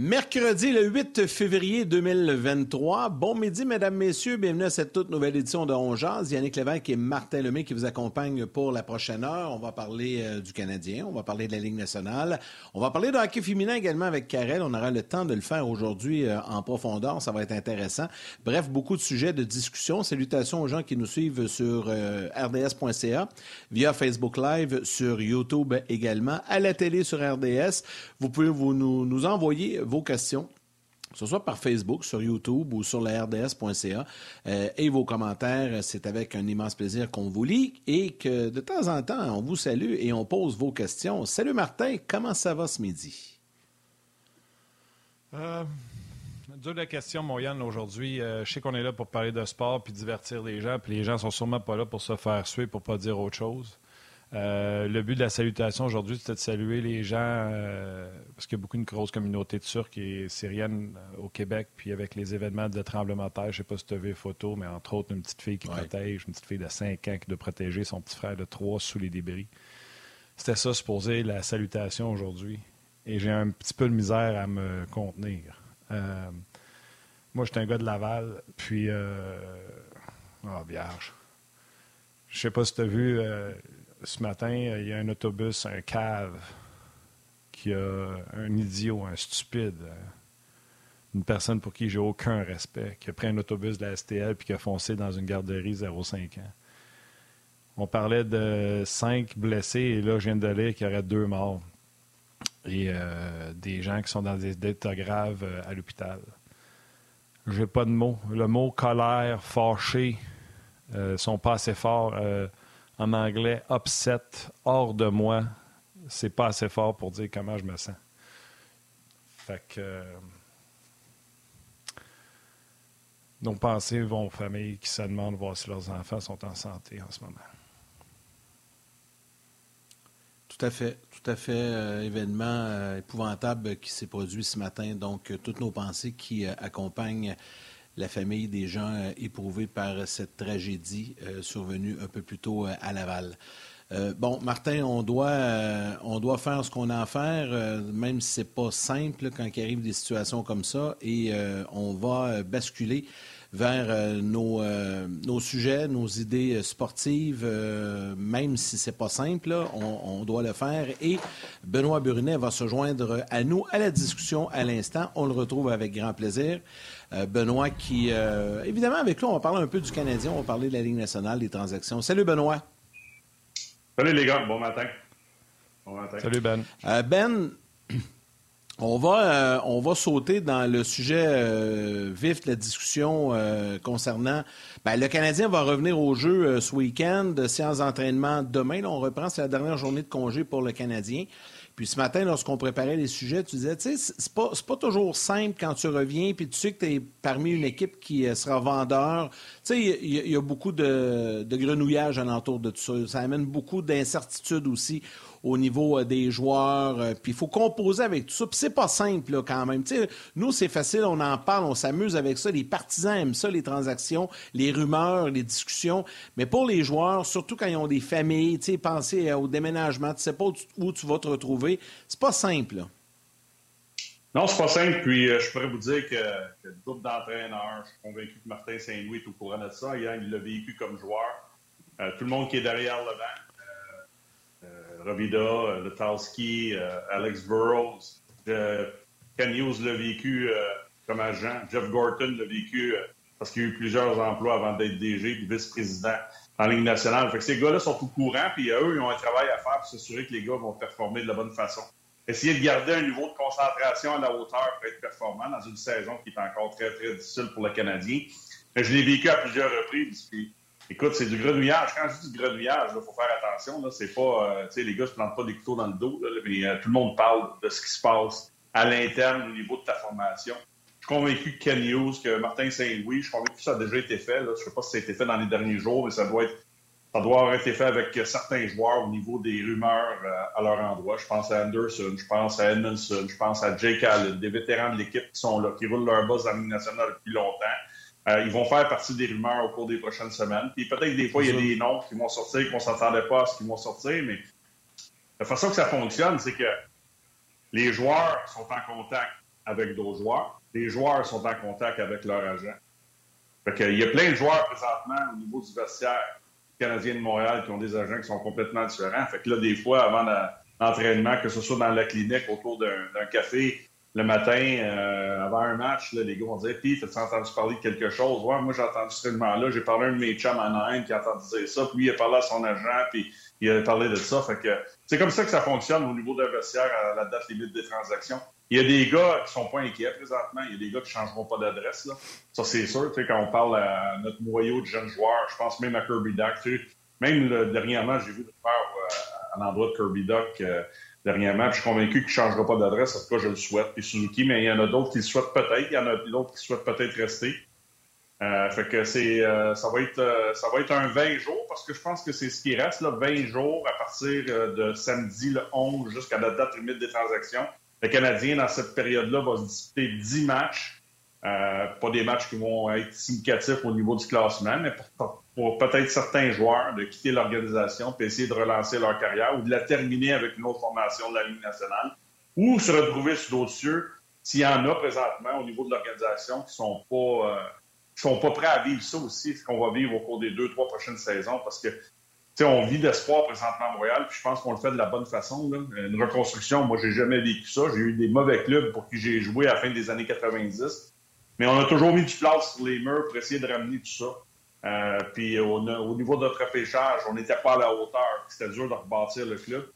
Mercredi le 8 février 2023. Bon midi, mesdames, messieurs. Bienvenue à cette toute nouvelle édition de On Yannick Lévesque et Martin Lemay qui vous accompagnent pour la prochaine heure. On va parler euh, du Canadien, on va parler de la Ligue nationale. On va parler de hockey féminin également avec Karel. On aura le temps de le faire aujourd'hui euh, en profondeur. Ça va être intéressant. Bref, beaucoup de sujets de discussion. Salutations aux gens qui nous suivent sur euh, rds.ca, via Facebook Live, sur YouTube également, à la télé sur RDS. Vous pouvez vous nous envoyer vos questions que ce soit par Facebook, sur YouTube ou sur la rds.ca. Euh, et vos commentaires, c'est avec un immense plaisir qu'on vous lit et que de temps en temps, on vous salue et on pose vos questions. Salut Martin, comment ça va ce midi? Euh, dur la question, mon aujourd'hui. Euh, je sais qu'on est là pour parler de sport puis divertir les gens, puis les gens sont sûrement pas là pour se faire suer, pour pas dire autre chose. Euh, le but de la salutation aujourd'hui, c'était de saluer les gens, euh, parce qu'il y a beaucoup une grosse communauté de Turcs et Syriennes euh, au Québec, puis avec les événements de tremblement de terre, je ne sais pas si tu as vu les photos, mais entre autres, une petite fille qui protège, une petite fille de 5 ans qui doit protéger son petit frère de 3 sous les débris. C'était ça, supposé, la salutation aujourd'hui. Et j'ai un petit peu de misère à me contenir. moi, j'étais un gars de Laval, puis... oh, vierge. Je sais pas si tu as vu ce matin, il y a un autobus, un cave, qui a un idiot, un stupide, une personne pour qui j'ai aucun respect, qui a pris un autobus de la STL puis qui a foncé dans une garderie 0,5 ans. On parlait de cinq blessés et là, je viens de lire qu'il y aurait deux morts et euh, des gens qui sont dans des états graves euh, à l'hôpital. J'ai pas de mots. Le mot colère, fâché, euh, sont pas assez forts en anglais, upset, hors de moi, c'est pas assez fort pour dire comment je me sens. Fait que. Euh, nos pensées vont aux familles qui se demandent voir si leurs enfants sont en santé en ce moment. Tout à fait, tout à fait. Euh, événement euh, épouvantable qui s'est produit ce matin. Donc, toutes nos pensées qui accompagnent la famille des gens euh, éprouvés par cette tragédie euh, survenue un peu plus tôt euh, à Laval. bon, Martin, on doit, on doit faire ce qu'on a à faire, même si c'est pas simple quand il arrive des situations comme ça, et on va basculer vers nos, nos, sujets, nos idées sportives, même si c'est pas simple, on, on, doit le faire. Et Benoît Brunet va se joindre à nous à la discussion à l'instant. On le retrouve avec grand plaisir. Euh, Benoît qui, euh, évidemment, avec lui, on va parler un peu du Canadien, on va parler de la Ligue nationale, des transactions. Salut Benoît. Salut les gars, bon matin. Bon matin. Salut Ben. Euh, ben, on va, on va sauter dans le sujet vif de la discussion concernant. Ben, le Canadien va revenir au jeu ce week-end, séance d'entraînement demain. on reprend, c'est la dernière journée de congé pour le Canadien. Puis ce matin, lorsqu'on préparait les sujets, tu disais, tu sais, c'est pas, pas toujours simple quand tu reviens, puis tu sais que tu es parmi une équipe qui euh, sera vendeur. Tu sais, il y, a beaucoup de, de grenouillage alentour de tout ça. Ça amène beaucoup d'incertitudes aussi au niveau euh, des joueurs. Euh, puis il faut composer avec tout ça. Puis c'est pas simple là, quand même. nous, c'est facile, on en parle, on s'amuse avec ça. Les partisans aiment ça, les transactions, les rumeurs, les discussions. Mais pour les joueurs, surtout quand ils ont des familles, penser au déménagement, tu sais pas où tu vas te retrouver. C'est pas simple. Là. Non, c'est pas simple. Puis euh, je pourrais vous dire que, le groupe d'entraîneurs, je suis convaincu que Martin Saint-Louis est au courant de ça. il l'a vécu comme joueur. tout le monde qui est derrière le banc, Ravida, euh, Letalski, euh, Alex Burrows. Ken Hughes l'a vécu euh, comme agent. Jeff Gorton l'a vécu parce qu'il a eu plusieurs emplois avant d'être DG vice-président en Ligue nationale. Fait ces gars-là sont au courant, puis eux, ils ont un travail à faire pour s'assurer que les gars vont performer de la bonne façon. Essayer de garder un niveau de concentration à la hauteur pour être performant dans une saison qui est encore très, très difficile pour le Canadien. Je l'ai vécu à plusieurs reprises. Écoute, c'est du grenouillage. Quand je dis du grenouillage, il faut faire attention. C'est pas, euh, tu sais, les gars se plantent pas des couteaux dans le dos, mais euh, tout le monde parle de ce qui se passe à l'interne au niveau de ta formation. Je suis convaincu que Ken Hughes, que Martin Saint-Louis, je suis convaincu que ça a déjà été fait. Là. Je sais pas si ça a été fait dans les derniers jours, mais ça doit être ça doit avoir été fait avec certains joueurs au niveau des rumeurs euh, à leur endroit. Je pense à Anderson, je pense à Edmondson, je pense à Jake Allen, des vétérans de l'équipe qui sont là, qui roulent leur boss à nationale depuis longtemps. Euh, ils vont faire partie des rumeurs au cours des prochaines semaines. Puis peut-être que des fois, il y a des noms qui vont sortir qu'on ne s'attendait pas à ce qu'ils vont sortir, mais la façon que ça fonctionne, c'est que les joueurs sont en contact avec d'autres joueurs. Les joueurs sont en contact avec leur agent. Fait il y a plein de joueurs présentement au niveau du vestiaire canadien de Montréal qui ont des agents qui sont complètement différents. Fait que là, des fois, avant l'entraînement, que ce soit dans la clinique, autour d'un café, le matin, euh, avant un match, les gars vont dire Puis, as-tu entendu parler de quelque chose Ouais, moi, j'ai entendu ce là J'ai parlé à un de mes chums en Inde qui a entendu ça. Puis, il a parlé à son agent, puis il a parlé de ça. Fait que c'est comme ça que ça fonctionne au niveau d'un vestiaire à la date limite des transactions. Il y a des gars qui sont pas inquiets présentement. Il y a des gars qui changeront pas d'adresse. Ça, c'est sûr. Quand on parle à notre noyau de jeunes joueurs, je pense même à Kirby Duck. Même dernièrement, j'ai vu le faire euh, à l'endroit de Kirby Duck euh, dernièrement. Je suis convaincu qu'il ne changera pas d'adresse. En tout cas, je le souhaite. Puis Suzuki, mais il y en a d'autres qui le souhaitent peut-être. Il y en a d'autres qui souhaitent peut-être rester. Euh, fait que c'est, euh, ça, va être, euh, ça va être un 20 jours parce que je pense que c'est ce qui reste, là, 20 jours à partir de samedi le 11 jusqu'à la date limite des transactions. Le Canadien, dans cette période-là, va se disputer 10 matchs. pas des matchs qui vont être significatifs au niveau du classement, mais pour, pour peut-être certains joueurs de quitter l'organisation puis essayer de relancer leur carrière ou de la terminer avec une autre formation de la Ligue nationale ou se retrouver sur d'autres cieux s'il y en a présentement au niveau de l'organisation qui sont pas sont pas prêts à vivre ça aussi, ce qu'on va vivre au cours des deux, trois prochaines saisons, parce que on vit d'espoir présentement à Montréal, puis je pense qu'on le fait de la bonne façon. Une reconstruction, moi, j'ai jamais vécu ça. J'ai eu des mauvais clubs pour qui j'ai joué à la fin des années 90. Mais on a toujours mis du place sur les murs pour essayer de ramener tout ça. Euh, puis au, niveau de notre repêchage, on n'était pas à la hauteur. C'était dur de rebâtir le club.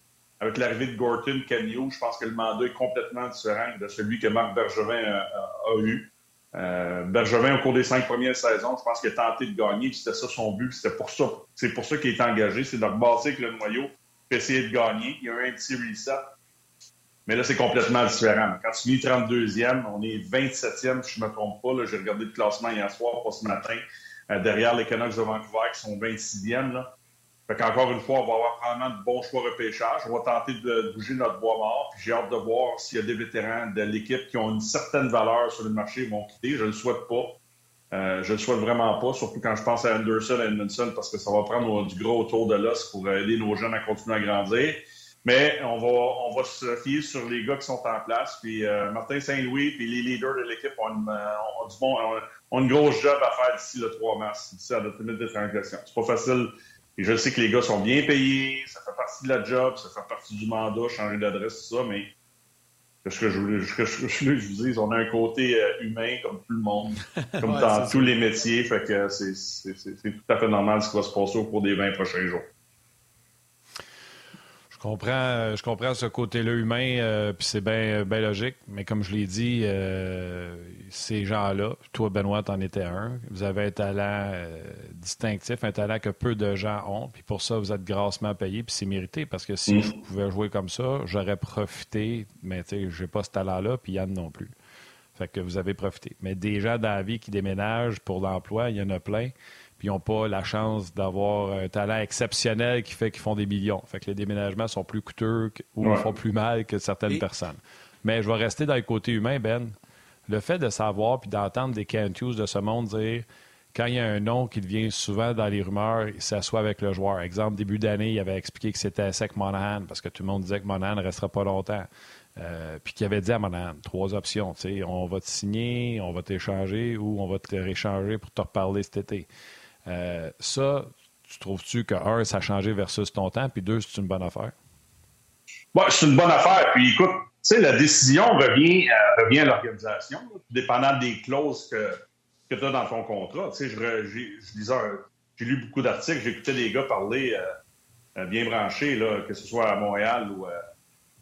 Avec l'arrivée de Gorton, Canio, je pense que le mandat est complètement différent de celui que Marc Bergevin a eu. Euh, Bergevin, au cours des cinq premières saisons, je pense qu'il a tenté de gagner, c'était ça son but, c'était pour ça. C'est pour ça qu'il est engagé, c'est de rebasser avec le noyau, puis essayer de gagner. Il y a eu un petit reset. Mais là, c'est complètement différent. Quand tu finis 32e, on est 27e, si je ne me trompe pas. J'ai regardé le classement hier soir, pas ce matin, euh, derrière les Canucks de Vancouver qui sont 26e. Là. Fait une fois, on va avoir probablement de bons choix repêchage. On va tenter de bouger notre bois mort. Puis j'ai hâte de voir s'il y a des vétérans de l'équipe qui ont une certaine valeur sur le marché vont quitter. Je ne le souhaite pas. Euh, je ne le souhaite vraiment pas, surtout quand je pense à Anderson et Edmondson, parce que ça va prendre du gros autour de l'os pour aider nos jeunes à continuer à grandir. Mais on va, on va se fier sur les gars qui sont en place. Puis euh, Martin Saint-Louis puis les leaders de l'équipe ont, une, euh, ont, une grosse job à faire d'ici le 3 mars, d'ici à la limite de transaction. C'est pas facile. Et je sais que les gars sont bien payés, ça fait partie de la job, ça fait partie du mandat, changer d'adresse, tout ça, mais ce que je voulais, que je, je, vous dis, on a un côté euh, humain comme tout le monde, comme dans tous les métiers, fait que c'est tout à fait normal ce qui va se passer au cours des 20 prochains jours comprends, euh, je comprends ce côté-là humain, euh, puis c'est bien ben logique. Mais comme je l'ai dit, euh, ces gens-là, toi, Benoît, en étais un. Vous avez un talent distinctif, un talent que peu de gens ont. Puis pour ça, vous êtes grassement payé, puis c'est mérité. Parce que si mm. je pouvais jouer comme ça, j'aurais profité. Mais tu sais, j'ai pas ce talent-là, puis Yann non plus. Fait que vous avez profité. Mais des gens dans la vie qui déménagent pour l'emploi, il y en a plein puis ils n'ont pas la chance d'avoir un talent exceptionnel qui fait qu'ils font des millions. Fait que les déménagements sont plus coûteux ou font plus mal que certaines personnes. Mais je vais rester dans le côté humain, Ben. Le fait de savoir puis d'entendre des Cantus de ce monde dire quand il y a un nom qui devient souvent dans les rumeurs, il s'assoit avec le joueur. Exemple, début d'année, il avait expliqué que c'était sec Monahan parce que tout le monde disait que Monahan ne restera pas longtemps. Euh, puis qu'il avait dit à Monahan trois options. On va te signer, on va t'échanger ou on va te réchanger pour te reparler cet été. Euh, ça, tu trouves-tu que, un, ça a changé versus ton temps, puis deux, c'est une bonne affaire? Oui, c'est une bonne affaire. Puis écoute, tu sais, la décision revient, euh, revient à l'organisation, dépendant des clauses que, que tu as dans ton contrat. Tu sais, j'ai lu beaucoup d'articles, j'écoutais des gars parler euh, bien branchés, là, que ce soit à Montréal ou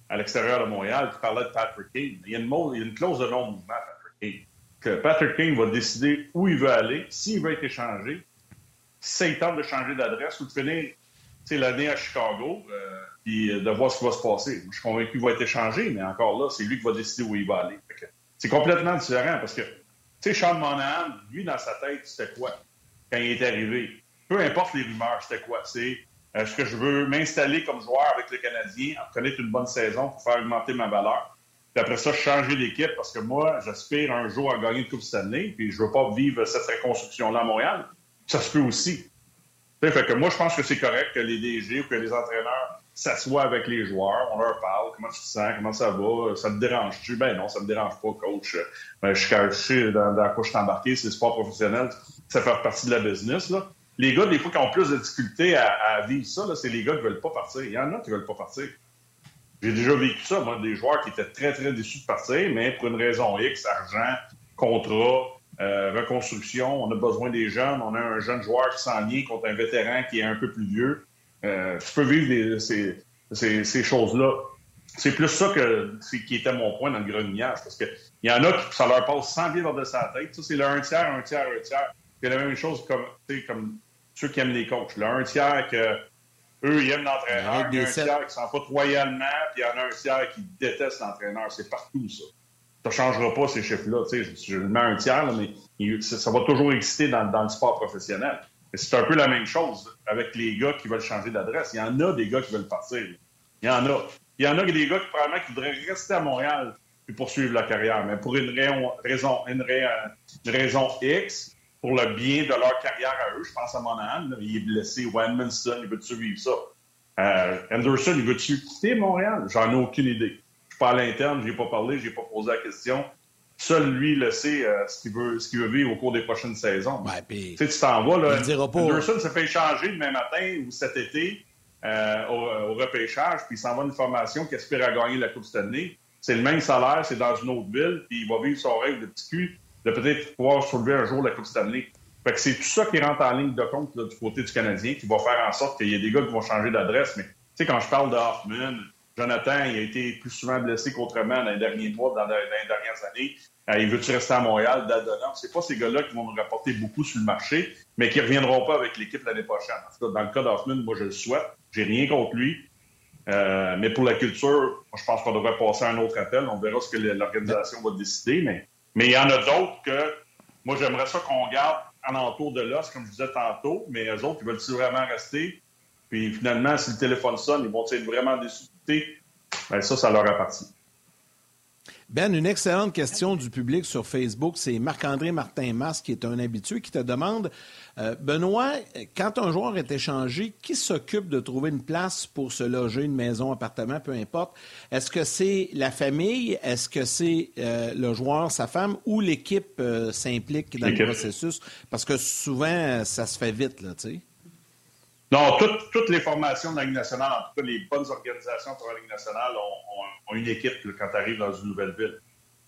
à l'extérieur de Montréal, qui parlaient de Patrick King. Il y a une, il y a une clause de non-mouvement, Patrick King. Que Patrick King va décider où il veut aller, s'il veut être échangé, si ça tente de changer d'adresse ou de finir l'année à Chicago, euh, puis de voir ce qui va se passer. Je suis convaincu qu'il va être échangé, mais encore là, c'est lui qui va décider où il va aller. C'est complètement différent parce que, tu sais, Sean Monahan, lui, dans sa tête, c'était quoi quand il est arrivé? Peu importe les rumeurs, c'était quoi? C'est est-ce que je veux m'installer comme joueur avec le Canadien, connaître une bonne saison pour faire augmenter ma valeur? Puis après ça, changer d'équipe parce que moi, j'aspire un jour à gagner une Coupe Stanley, puis je veux pas vivre cette reconstruction-là à Montréal ça se peut aussi. Fait que moi, je pense que c'est correct que les DG ou que les entraîneurs s'assoit avec les joueurs, on leur parle, comment tu te sens, comment ça va, ça te dérange-tu? Ben non, ça me dérange pas, coach. Ben, je suis dans, dans quoi je suis embarqué, c'est sport professionnel, ça fait partie de la business. Les gars, des fois, qui ont plus de difficultés à, vivre ça, c'est les gars qui veulent pas partir. Il y en a qui veulent pas partir. J'ai déjà vécu ça, moi, des joueurs qui étaient très, très déçus de partir, mais pour une raison X, argent, contrat, euh, reconstruction, on a besoin des jeunes, on a un jeune joueur qui s'en vient contre un vétéran qui est un peu plus vieux. Euh, tu peux vivre ces, ces, choses-là. C'est plus ça que, qui était mon point dans le grenignage, parce qu'il y en a qui, ça leur passe 100 pieds de sa tête. Ça, c'est le un tiers, un tiers, un tiers. C'est la même chose comme, comme ceux qui aiment les coachs. Le un tiers que eux, ils aiment l'entraîneur. Il y a un tiers qui s'en fout royalement, puis il y en a un tiers qui déteste l'entraîneur. C'est partout, ça. Ça ne changera pas, ces chiffres-là. Je, je mets un tiers, mais ça, va toujours exister dans, le sport professionnel. C'est un peu la même chose avec les gars qui veulent changer d'adresse. Il y en a des gars qui veulent partir. Il y en a. Il y en a des gars qui probablement qui voudraient rester à Montréal et poursuivre leur carrière. Mais pour une raison, une, raison X, pour le bien de leur carrière à eux, je pense à Monahan, il est blessé. Edmondson, il veut-tu vivre ça? Euh, Anderson, il veut-tu quitter Montréal? J'en ai aucune idée. Pas à l'interne, je n'ai pas parlé, je n'ai pas posé la question. Seul lui le sait euh, ce qu'il veut, ce veut vivre au cours des prochaines saisons. tu sais, tu t'en vas, là. Anderson se fait échanger demain matin ou cet été euh, au, repêchage, puis il s'en va une formation qui aspire à gagner la Coupe Stanley. C'est le même salaire, c'est dans une autre ville, puis il va vivre son rêve de petit cul de peut-être pouvoir soulever un jour la Coupe Stanley. Fait que c'est tout ça qui rentre en ligne de compte du côté du Canadien, qui va faire en sorte qu'il y ait des gars qui vont changer d'adresse. Mais tu sais, quand je parle de Hoffman, Jonathan, il a été plus souvent blessé qu'autrement dans les derniers mois, dans, les dernières années. Euh, il veut-tu rester à Montréal? Dadonov? C'est pas ces gars-là qui vont nous rapporter beaucoup sur le marché, mais qui reviendront pas avec l'équipe l'année prochaine. En dans le cas d'Hoffman, moi, je le souhaite. J'ai rien contre lui. Euh, mais pour la culture, je pense qu'on devrait passer à un autre appel. On verra ce que l'organisation va décider. Mais, il y en a d'autres que moi, j'aimerais ça qu'on garde en entour de l'os, comme je disais tantôt. Mais eux autres, ils veulent vraiment rester? Puis finalement, si le téléphone sonne, ils vont être vraiment déçus ben, ça, ça leur appartient. Ben, une excellente question du public sur Facebook. C'est Marc-André Martin-Mas, qui est un habitué, qui te demande euh, Benoît, quand un joueur est échangé, qui s'occupe de trouver une place pour se loger, une maison, appartement, peu importe? Est-ce que c'est la famille? Est-ce que c'est euh, le joueur, sa femme? Ou l'équipe euh, s'implique dans le processus? Parce que souvent, ça se fait vite, là, tu sais. Non, toutes, les formations de la Ligue nationale, en tout cas les bonnes organisations pour la Ligue nationale, ont, une équipe quand tu arrives dans une nouvelle ville.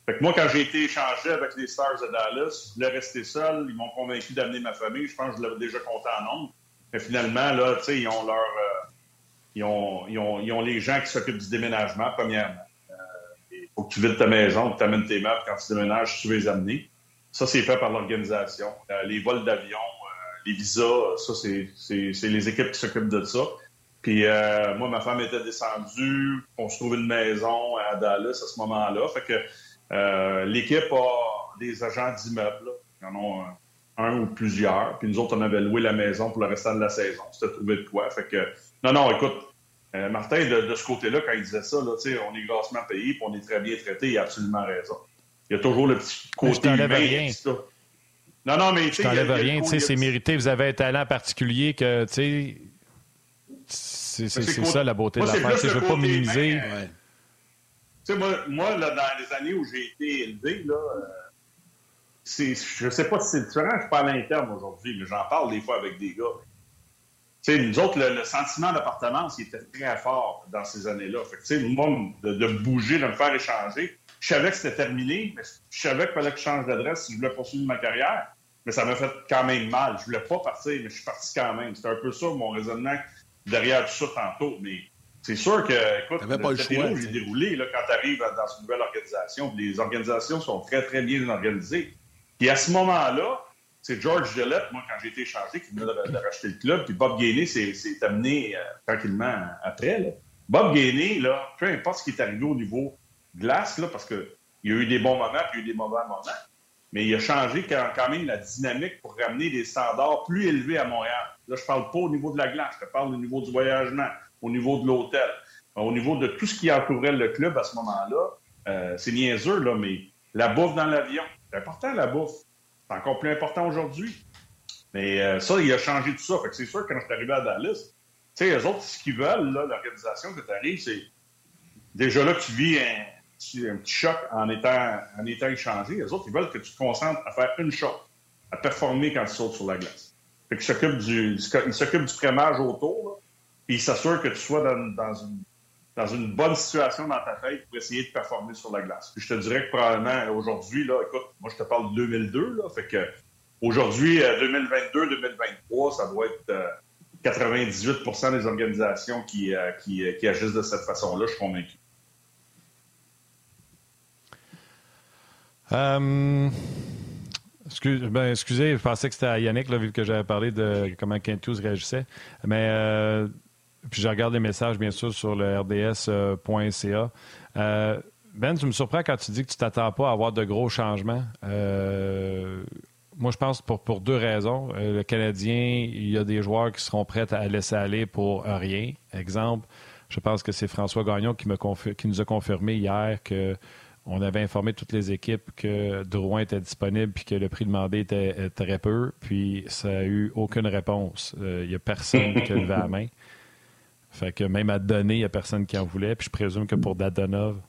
Fait que moi, quand j'ai été échangé avec les Stars de Dallas, je voulais rester seul. Ils m'ont convaincu d'amener ma famille. Je pense que je l'avais déjà compté en nombre. Mais finalement, là, tu sais, ils ont leur. Euh, ils, ont, ils, ont, ils, ont, les gens qui s'occupent du déménagement, premièrement. Euh, il faut que tu vides ta maison, que tu amènes tes meubles quand tu déménages, tu veux les amener. Ça, c'est fait par l'organisation. Euh, les vols d'avion, les visas, ça, c'est les équipes qui s'occupent de ça. Puis euh, moi, ma femme était descendue, on se trouve une maison à Dallas à ce moment-là. Fait que euh, l'équipe a des agents d'immeubles. Ils en ont un, ou plusieurs. Puis nous autres, on avait loué la maison pour le restant de la saison. C'était trouvé de quoi. Fait que non, non, écoute, euh, Martin, de, ce côté-là, quand il disait ça, là, on est grassement payé, puis on est très bien traité, il a absolument raison. Il y a toujours le petit côté humain. Non, non, mais tu sais. rien, tu sais, c'est mérité. Vous avez un talent particulier que, tu sais, c'est ça la beauté de l'affaire. Je ne veux pas minimiser. Tu sais, moi, moi là, dans les années où j'ai été élevé, là, euh, je ne sais pas si c'est différent, je parle à l'interne aujourd'hui, mais j'en parle des fois avec des gars. Tu sais, nous autres, le, sentiment d'appartenance, il était très fort dans ces années-là. Fait que, tu sais, moi, de, de, bouger, de me faire échanger, je savais que c'était terminé, mais je savais qu'il fallait que je change d'adresse si je voulais poursuivre ma carrière. Mais ça m'a fait quand même mal. Je voulais pas partir, mais je suis parti quand même. C'était un peu ça mon raisonnement derrière tout ça tantôt. Mais c'est sûr que, écoute, le j'ai déroulé là, quand tu arrives dans une nouvelle organisation. Les organisations sont très, très bien organisées. Puis à ce moment-là, c'est George Gillette, moi, quand j'ai été échangé, qui venait de, racheter le club, puis Bob Gainey s'est amené euh, tranquillement après. Bob Gainey, là, peu importe ce qui est arrivé au niveau glace, là, parce qu'il y a eu des bons moments puis il y a eu des mauvais moments. Mais il a changé quand même la dynamique pour ramener des standards plus élevés à Montréal. Là, je parle pas au niveau de la glace, je parle au niveau du voyagement, au niveau de l'hôtel, au niveau de tout ce qui entourait le club à ce moment-là. Euh, c'est niaiseux, là, mais la bouffe dans l'avion, c'est important, la bouffe. C'est encore plus important aujourd'hui. Mais euh, ça, il a changé tout ça. c'est sûr que quand je suis arrivé à Dallas, sais, eux autres, ce qu'ils veulent, l'organisation que tu arrives, c'est déjà là que tu vis un, un, petit choc en étant, en étant échangé. Les autres, ils veulent que tu te concentres à faire une chose, à performer quand tu sautes sur la glace. Fait qu'ils s'occupent du, ils s'occupent du crémage autour, puis ils s'assurent que tu sois dans, dans, une, dans une bonne situation dans ta tête pour essayer de performer sur la glace. Puis je te dirais que probablement aujourd'hui, là, écoute, moi je te parle de 2002, là, fait que aujourd'hui, 2022-2023, euh, ça doit être 98% euh, des organisations qui, euh, qui, qui agissent de cette façon-là, je suis convaincu. Euh, ben, excusez, je pensais que c'était à Yannick, là, vu que j'avais parlé de comment Kentus réagissait. Mais euh, puis je regarde les messages, bien sûr, sur le rds.ca. Euh, ben, tu me surprends quand tu dis que tu t'attends pas à avoir de gros changements. moi, je pense pour, pour deux raisons. le Canadien, il y a des joueurs qui seront prêts à laisser aller pour rien. Exemple, je pense que c'est François Gagnon qui, me qui nous a confirmé hier que on avait informé toutes les équipes que Drouin était disponible puis que le prix demandé était très peu, puis ça n'a eu aucune réponse. Il euh, n'y a personne qui a levé la main. Fait que même à donner, il n'y a personne qui en voulait. Puis je présume que pour Dadonov,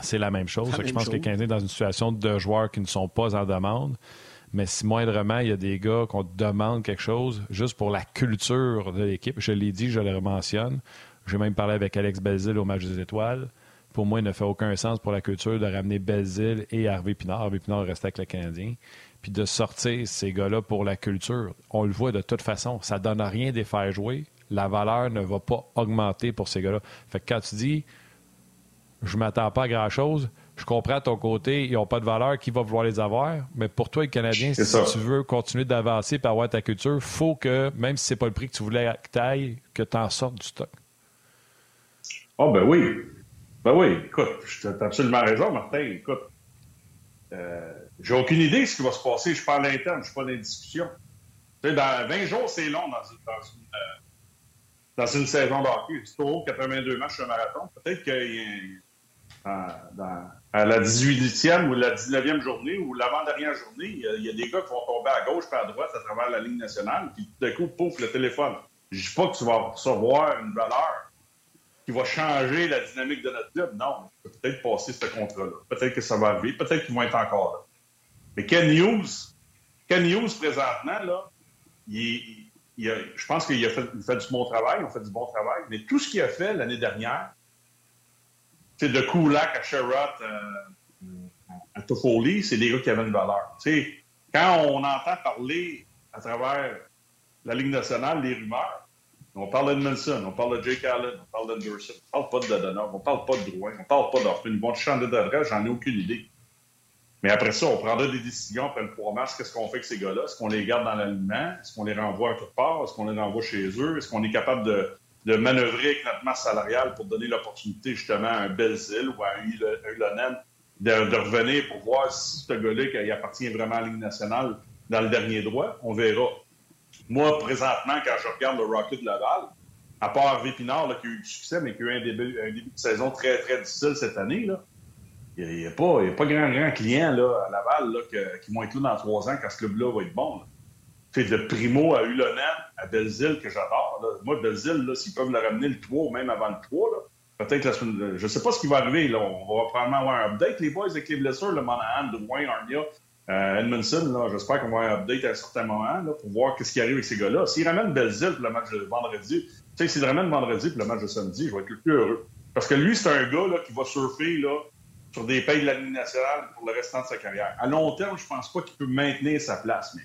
c'est la même chose. je pense que le est dans une situation de joueurs qui ne sont pas en demande. Mais si moindrement, il y a des gars qu'on demande quelque chose juste pour la culture de l'équipe, je l'ai dit, je le mentionne. J'ai même parlé avec Alex Belzil au match des étoiles pour moi, il ne fait aucun sens pour la culture de ramener Belzile et Harvey Pinard. Harvey Pinard reste avec le Canadien. Puis de sortir ces gars-là pour la culture. On le voit de toute façon. Ça ne donne rien de les faire jouer. La valeur ne va pas augmenter pour ces gars-là. Fait que quand tu dis je ne m'attends pas à grand-chose, je comprends à ton côté, ils n'ont pas de valeur, qui va vouloir les avoir? Mais pour toi, le Canadien, si tu veux continuer d'avancer et avoir ta culture, il faut que, même si ce n'est pas le prix que tu voulais que tu ailles, que tu en sortes du stock. Oh, ben oui. Ben oui, écoute, tu as absolument raison, Martin. Écoute, euh, j'ai aucune idée de ce qui va se passer. Je parle à l'interne, je ne suis pas dans les discussions. Tu sais, dans 20 jours, c'est long dans une, dans une, euh, dans une saison d'hockey. C'est trop 82 matchs un marathon. Peut-être qu'il dans, à la 18e ou la 19e journée ou l'avant-dernière journée, il y, a, des gars qui vont tomber à gauche et à droite à travers la ligne nationale, puis tout d'un coup, pouf, le téléphone. Je dis pas que tu vas recevoir une valeur va changer la dynamique de notre club. Non, peut peut-être passer ce contrat-là. Peut-être que ça va arriver. Peut-être qu'ils vont être encore là. Mais Ken News, Ken News, présentement, là, il, il, je pense qu'il a fait, du bon travail, il fait du bon travail, mais tout ce qu'il a fait l'année dernière, c'est de Kulak à Sherrod euh, à Toffoli, c'est des gars qui avaient une valeur. quand on entend parler à travers la Ligue nationale, les rumeurs, on parle d'Edmondson, on parle de Jake Allen, on parle d'Anderson, on parle pas de Dadonov, on parle pas de Drouin, on parle pas d'Orphin. Ils vont changer d'adresse, j'en ai aucune idée. Mais après ça, on prendra des décisions après le 3 mars. Qu'est-ce qu'on fait avec ces gars-là? Est-ce qu'on les garde dans l'alignement? Est-ce qu'on les renvoie à quelque part? Est-ce qu'on les renvoie chez eux? Est-ce qu'on est capable de, de, manœuvrer avec notre masse salariale pour donner l'opportunité justement à un Belzil ou à un Ilonen de, de, revenir pour voir si ce gars-là appartient vraiment à la Ligue nationale dans le dernier droit? On verra. Moi, présentement, quand je regarde le Rocket de Laval, à part Harvey Pinard, qui a eu du succès, mais qui a eu un début, de saison très, très difficile cette année, là, il n'y a, pas, pas grand, grand client là, à Laval là, qui vont être là dans trois ans quand ce club-là va être bon. Fait de Primo à Ulonen, à Belzile, que j'adore. Moi, Belzile, s'ils peuvent le ramener le 3 ou même avant le 3, peut-être la semaine. Je ne sais pas ce qui va arriver. Là. On va probablement avoir un update, les boys, avec les blessures, le Monahan, Drouin, Arnia. Euh, Edmondson, j'espère qu'on va avoir un update à un certain moment pour voir ce qui arrive avec ces gars-là. S'ils ramènent Belzile pour le match de vendredi, tu sais, s'ils ramènent vendredi pour le match de samedi, je vais être plus heureux. Parce que lui, c'est un gars là, qui va surfer là, sur des pays de la Ligue nationale pour le restant de sa carrière. À long terme, je pense pas qu'il peut maintenir sa place. Mais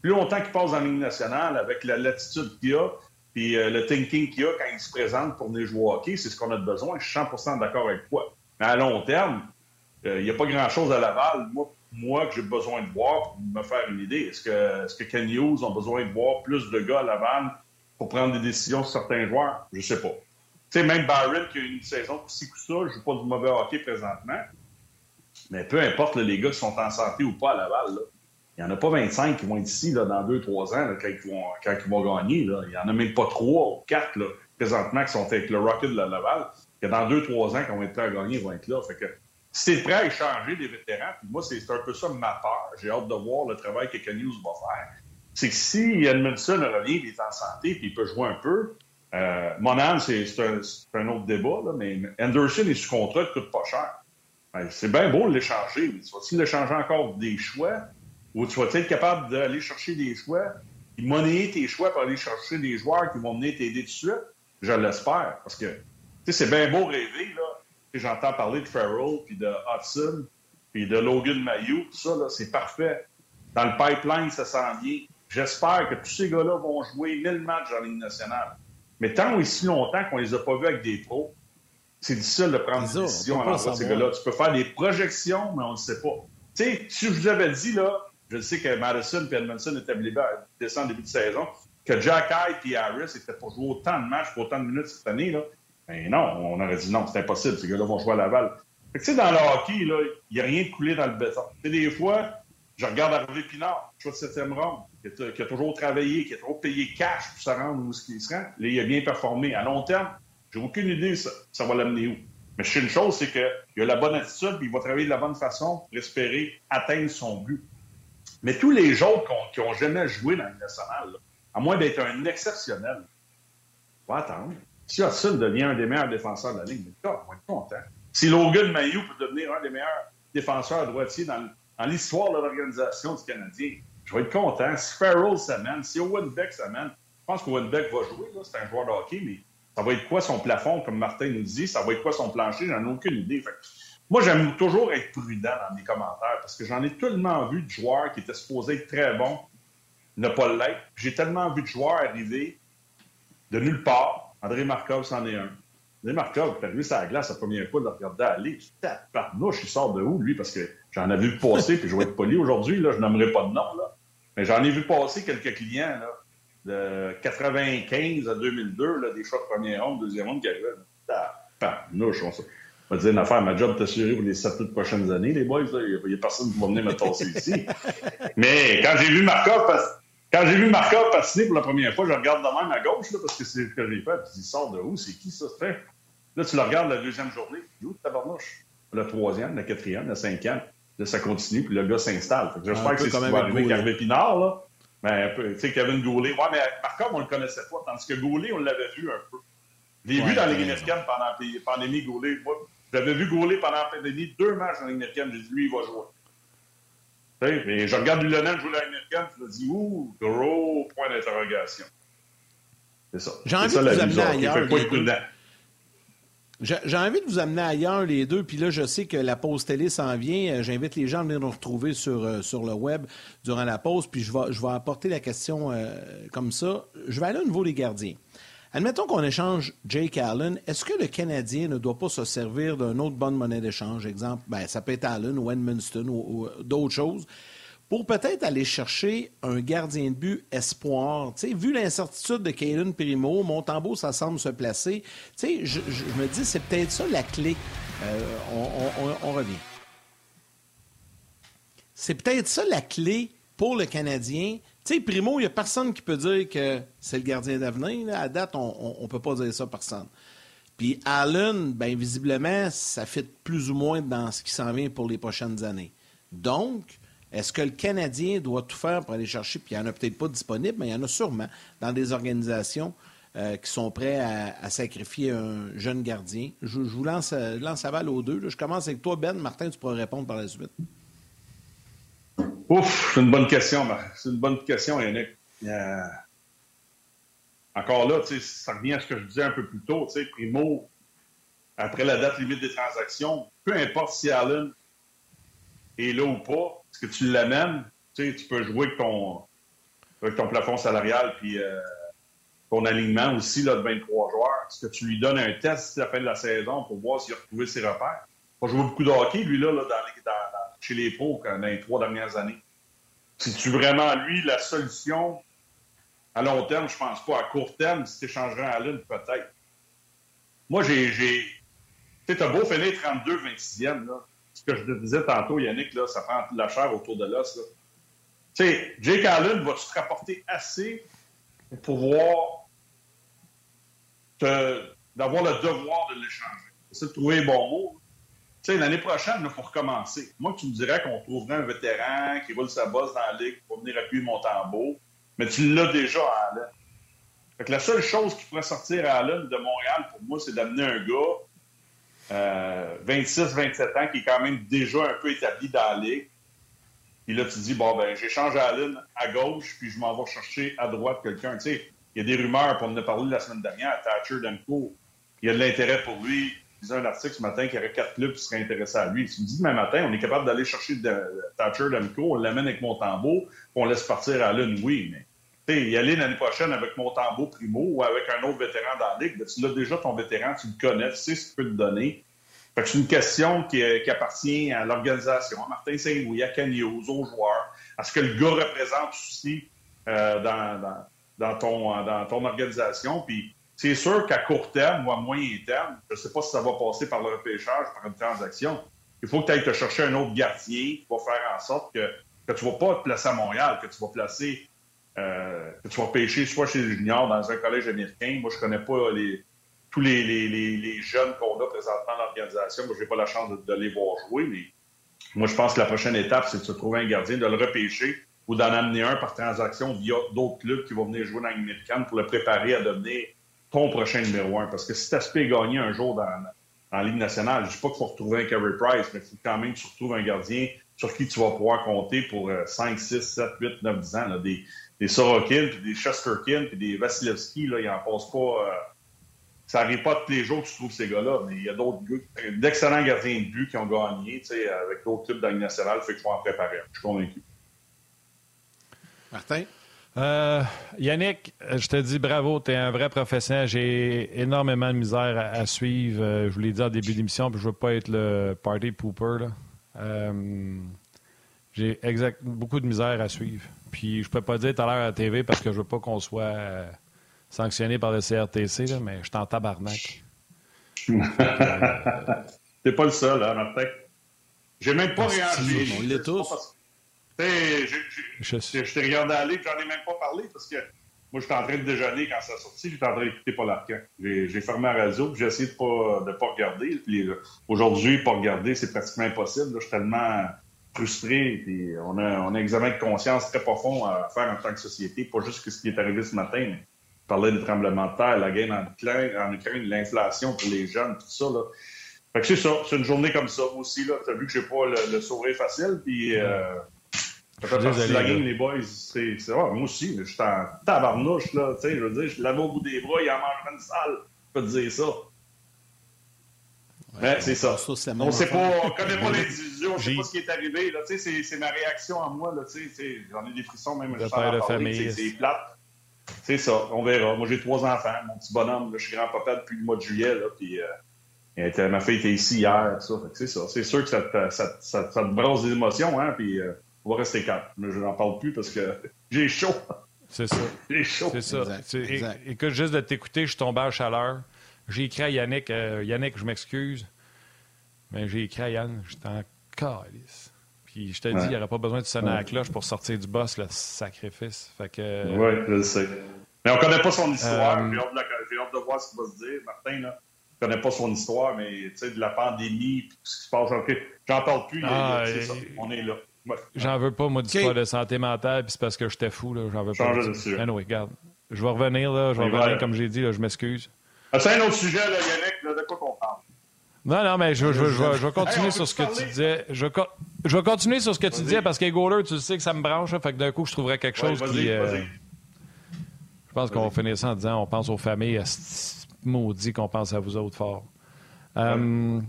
plus longtemps qu'il passe dans la Ligue nationale, avec la latitude qu'il a, puis euh, le thinking qu'il a quand il se présente pour venir jouer au hockey, c'est ce qu'on a besoin. Je suis 100% d'accord avec toi. Mais à long terme, euh, il n'y a pas grand-chose à Laval. Moi, moi que j'ai besoin de voir pour me faire une idée. Est-ce que, est-ce que Ken ont besoin de voir plus de gars à Laval pour prendre des décisions sur certains joueurs? Je sais pas. Tu sais, même Barrett qui a une saison aussi que ça, je joue pas du mauvais hockey présentement. Mais peu importe les gars qui sont en santé ou pas à Laval, il n'y en a pas 25 qui vont être ici là, dans 2-3 ans quand, ils vont, quand, ils vont, gagner. Il n'y en a même pas 3 ou 4 présentement qui sont avec le Rocket de la Laval. Dans 2-3 ans, quand on va être prêts à gagner, ils vont être là. Fait que c'est prêt à échanger des vétérans, puis moi, c'est un peu ça ma peur. J'ai hâte de voir le travail que Ken va faire. C'est que si Edmondson revient, il est en santé, puis il peut jouer un peu, Euh, Monan, c'est un, autre débat, là, mais Anderson est sous contrat, il coûte pas cher. Ben, c'est bien beau de l'échanger, mais tu vas-tu l'échanger encore des choix? Ou tu vas être capable d'aller chercher des choix et monnayer tes choix pour aller chercher des joueurs qui vont venir t'aider tout de suite? Je l'espère, parce que c'est bien beau rêver, là. J'entends parler de Farrell, puis de Hudson, puis de Logan Mayou, tout ça, là, c'est parfait. Dans le pipeline, ça s'en vient. J'espère que tous ces gars-là vont jouer 1000 matchs en Ligue nationale. Mais tant et si longtemps qu'on les a pas vus avec des pros, c'est difficile de prendre des décisions à l'endroit de ces gars-là. Tu peux faire des projections, mais on ne sait pas. Tu sais, si je vous avais dit, là, je sais que Madison et Edmondson étaient blessés en début de saison, que Jack Hyde et Harris étaient pour jouer autant de matchs pour autant de minutes cette année, là, ben non, on aurait dit non, c'est impossible, ces gars-là vont jouer à Laval. Fait que, tu sais, dans le hockey, il n'y a rien de coulé dans le béton. Tu des fois, je regarde Hervé Pinard, choix de septième ronde, qui a, toujours travaillé, qui a toujours payé cash pour se rendre où il se rend. Là, il a bien performé. À long terme, j'ai aucune idée ça, ça va l'amener où. Mais je sais une chose, c'est qu'il a la bonne attitude, puis il va travailler de la bonne façon pour espérer atteindre son but. Mais tous les autres qui n'ont jamais joué dans le national, à moins d'être un exceptionnel, on va attendre. Si Hudson devient un des meilleurs défenseurs de la Ligue, on va être content. Si Logan Mayou peut devenir un des meilleurs défenseurs droitiers dans, dans l'histoire de l'organisation du Canadien, je vais être content. Si Farrell s'amène, si Owen Beck s'amène, je pense qu'Owen Beck va jouer. C'est un joueur de hockey, mais ça va être quoi son plafond, comme Martin nous dit? Ça va être quoi son plancher? J'en ai aucune idée. moi, j'aime toujours être prudent dans mes commentaires parce que j'en ai tellement vu de joueurs qui étaient supposés être très bons ne pas l'être. J'ai tellement vu de joueurs arriver de nulle part. André Markov, c'en est un. André Markov, est arrivé sur la glace la première fois, de le regarder aller. Parnouche, il sort de où, lui? Parce que j'en ai vu passer, puis je vais être poli aujourd'hui, là, je n'aimerais pas de nom, là. Mais j'en ai vu passer quelques clients, là de 95 à 2002, là, des choix de première ronde, deuxième ronde qui arrivaient. Ah, nous, on va dire une affaire, ma job t'assurer pour les sept prochaines années, les boys. Il n'y a, personne qui va venir me tasser ici. Mais quand j'ai vu Markov, quand j'ai vu Markov passer pour la première fois, je regarde de même à gauche, là, parce que c'est ce que j'ai fait. Puis il sort de où? C'est qui ça? Fait? Là, tu le regardes la deuxième journée. Où tabarnouche? La troisième, la quatrième, la cinquième. Là, ça continue, puis le gars s'installe. J'espère que c'est ce qui va arriver Pinard, là. Ben, tu sais, Kevin Goulet. Ouais, mais Markov, on le connaissait pas. Tandis que Goulet, on l'avait vu un peu. Je l'ai vu dans la Ligue américaine pendant la pandémie, Goulet. Moi, j'avais vu Goulet pendant la pandémie, deux matchs dans la Ligue américaine. J'ai dit, lui, il va jouer. Et je regarde Lionel jouer la Ligue américaine, je me dis, ouh, gros point d'interrogation. C'est ça. J'ai envie de vous amener ailleurs. J'ai envie de vous amener ailleurs, les deux. Puis là, je sais que la pause télé s'en vient. Euh, j'invite les gens à venir nous retrouver sur, euh, sur le web durant la pause. Puis je vais, je vais apporter la question euh, comme ça. Je vais aller au niveau des gardiens. Admettons qu'on échange Jake Allen. Est-ce que le Canadien ne doit pas se servir d'une autre bonne monnaie d'échange? Exemple, ben, ça peut être Allen ou Edmundston ou d'autres choses pour peut-être aller chercher un gardien de but espoir. sais, vu l'incertitude de Kalen Primo, Montembeau, ça semble se placer. Je, je, me dis, c'est peut-être ça la clé. Euh, on, revient. C'est peut-être ça la clé pour le Canadien. Sais, Primo, il n'y a personne qui peut dire que c'est le gardien d'avenir. À date, on ne peut pas dire ça personne. Puis Allen, bien visiblement, ça fait plus ou moins dans ce qui s'en vient pour les prochaines années. Donc, est-ce que le Canadien doit tout faire pour aller chercher, puis il n'y en a peut-être pas disponible, mais il y en a sûrement dans des organisations euh, qui sont prêts à, sacrifier un jeune gardien. Je, vous lance, lance à balle aux deux. Je commence avec toi, Ben. Martin, tu pourras répondre par la suite. Ouf, c'est une bonne question. C'est une bonne question, Yannick. Encore là, ça revient à ce que je disais un peu plus tôt. Primo, après la date limite des transactions, peu importe si Allen est là ou pas, est-ce que tu l'amènes? Tu, peux jouer avec ton, ton plafond salarial puis euh, ton alignement aussi là, de 23 joueurs. Est-ce que tu lui donnes un test à la fin de la saison pour voir s'il a retrouvé ses repères? Il a joué beaucoup de hockey, lui, là, dans chez les pros dans les trois dernières années. C'est-tu vraiment, lui, la solution à long terme? Je pense pas. À court terme, si tu échangerais à l'une, peut-être. Moi, j'ai. Tu sais, beau finir 32-26e, là ce que je te disais tantôt, Yannick, là, ça prend de la chair autour de l'os. Tu sais, Jake Allen, va te rapporter assez pour pouvoir d'avoir le devoir de l'échanger? C'est de trouver un bon mot. Tu sais, l'année prochaine, il faut recommencer. Moi, tu me dirais qu'on trouverait un vétéran qui roule sa bosse dans la ligue pour venir appuyer mon tambour, mais tu l'as déjà, Allen. la seule chose qui pourrait sortir à Allen de Montréal, pour moi, c'est d'amener un gars 26-27 euh, ans qui est quand même déjà un peu établi dans la ligue. Puis là, tu dis, bon, ben, j'échange à Allen à gauche, puis je m'en vais chercher à droite quelqu'un. Tu sais, il y a des rumeurs, pour en a parlé la semaine dernière, Thatcher Demko, il y a de l'intérêt pour lui. Il disait un article ce matin qu'il y aurait quatre clubs qui seraient intéressés à lui. Tu me dis demain matin, on est capable d'aller chercher Thatcher Demko, on l'amène avec Montembeau, puis on laisse partir Allen, oui, mais y aller l'année prochaine avec Montembeau Primo ou avec un autre vétéran dans la ligue, ben, tu l'as déjà ton vétéran, tu le connais, tu sais ce qu'il peut te donner. c'est une question qui, appartient à l'organisation, à Martin Saint-Louis, à Canio, aux joueurs, à ce que le gars représente aussi euh, dans, ton, dans ton organisation. Puis c'est sûr qu'à court terme ou à moyen terme, je ne sais pas si ça va passer par le repêchage, par une transaction, il faut que tu ailles te chercher un autre gardien qui va faire en sorte que, que tu ne vas pas te placer à Montréal, que tu vas placer euh, que tu vas pêcher soit chez les juniors dans un collège américain. Moi, je connais pas les, tous les, les, les, jeunes qu'on a présentement dans l'organisation. Moi, je n'ai pas la chance de, les voir jouer, mais moi, je pense que la prochaine étape, c'est de se trouver un gardien, de le repêcher ou d'en amener un par transaction via d'autres clubs qui vont venir jouer dans l'américaine pour le préparer à devenir ton prochain numéro un. Parce que si tu aspires gagner un jour dans, la Ligue nationale, je ne dis pas qu'il faut retrouver un Carey Price, mais il faut quand même que tu retrouves un gardien sur qui tu vas pouvoir compter pour 5, 6, 7, 8, 9, 10 ans. Des, des Sorokin, puis des Chesterkin, puis des Vasilevski, là, ils en passent pas. Euh, ça n'arrive pas tous les jours que tu trouves ces gars-là, mais il y a d'autres d'excellents gardiens de but qui ont gagné, avec d'autres types d'années nationales, fait qu'il faut en préparer. Je suis convaincu. Martin? Euh, Yannick, je te dis bravo, tu es un vrai professionnel. J'ai énormément de misère à, suivre. Euh, je vous l'ai dit en début d'émission, puis je veux pas être le party pooper. Là. J'ai exact, beaucoup de misère à suivre. Puis je peux pas dire tout à l'heure à la TV parce que je veux pas qu'on soit euh, sanctionné par le CRTC, là, mais je suis en tabarnak. T'es pas le seul, hein, Martin? J'ai même pas réagi. On l'est tous. Je t'ai regardé aller, j'en ai même pas parlé parce que moi, j'étais en train de déjeuner quand ça a sorti, j'étais en train d'écouter Paul Arcand. J'ai fermé la radio, j'ai essayé de pas, de pas regarder. Aujourd'hui, pas regarder, c'est pratiquement impossible. je suis tellement frustré. Puis on, a, on a un examen de conscience très profond à faire en tant que société, pas juste ce qui est arrivé ce matin, mais parler du tremblement de terre, la guerre en Ukraine, en Ukraine l'inflation pour les jeunes, tout ça. Là. Fait que c'est ça, c'est une journée comme ça aussi. Tu as vu que j'ai pas le, sourire facile, puis euh, ça fait partie de la game, les boys. C'est, moi aussi, je suis en tabarnouche, là, tu sais, je veux dire, je l'avais au bout des bras, il en mange une salle. Je peux te dire ça. Ouais, c'est ça. on sait pas, on connaît pas l'individu, on sait pas ce qui est arrivé. Là, c'est, c'est ma réaction à moi. Là, j'en ai des frissons même. Le père de famille. C'est, plate. C'est ça, on verra. Moi, j'ai trois enfants. Mon petit bonhomme, là, je suis grand-papa depuis le mois de juillet. Là, puis, euh, ma fille était ici hier. Ça, c'est ça. C'est sûr que ça te, ça, ça, ça te brasse des émotions. Hein, puis, euh, on va rester calme. Mais je n'en parle plus parce que j'ai chaud. C'est ça. j'ai chaud. C'est ça. Écoute, juste de t'écouter, je suis tombé à chaleur. J'ai écrit à Yannick, euh, Yannick, je m'excuse, mais j'ai écrit à Yann, j'étais en calice. Puis je te dis, il n'y aurait pas besoin de sonner à la cloche pour sortir du boss, le sacrifice. Fait que... Oui, je le sais. Mais on ne connaît pas son histoire. Euh... J'ai hâte, de voir ce qu'il va se dire. Martin, là, ne connaît pas son histoire, mais tu sais, de la pandémie, puis ce qui se passe. OK, j'en parle plus. Ah, et... ça. On est là. J'en veux pas, moi, d'histoire de santé mentale, puis c'est parce que j'étais fou. J'en veux pas. Anyway, regarde. Je vais revenir, là. Je vais revenir, comme j'ai dit, là, je m'excuse. C'est un autre sujet, là, Yannick, là, de quoi qu'on parle? Non, non, mais je, je, je, je vais continuer sur ce que tu disais. Je, je vais continuer sur ce que tu disais parce que Goaler, tu sais que ça me branche, fait que d'un coup, je trouverais quelque chose qui. Euh, je pense qu'on va finir ça en disant on pense aux familles, maudit qu'on pense à vous autres fort. Euh,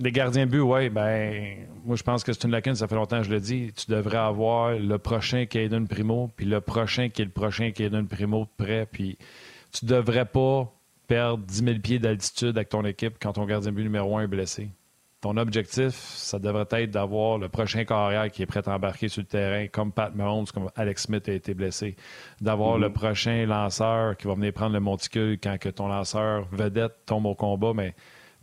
les gardiens de but, oui, ben, moi, je pense que c'est une lacune, ça fait longtemps que je le dis. Tu devrais avoir le prochain qui est d'une primo, puis le prochain qui est le prochain qui est d'une primo de près, puis tu devrais pas perdre 10 000 pieds d'altitude avec ton équipe quand ton gardien but numéro un est blessé. Ton objectif, ça devrait être d'avoir le prochain carrière qui est prêt à embarquer sur le terrain, comme Pat Mahomes, comme Alex Smith a été blessé. D'avoir le prochain lanceur qui va venir prendre le monticule quand que ton lanceur vedette tombe au combat, mais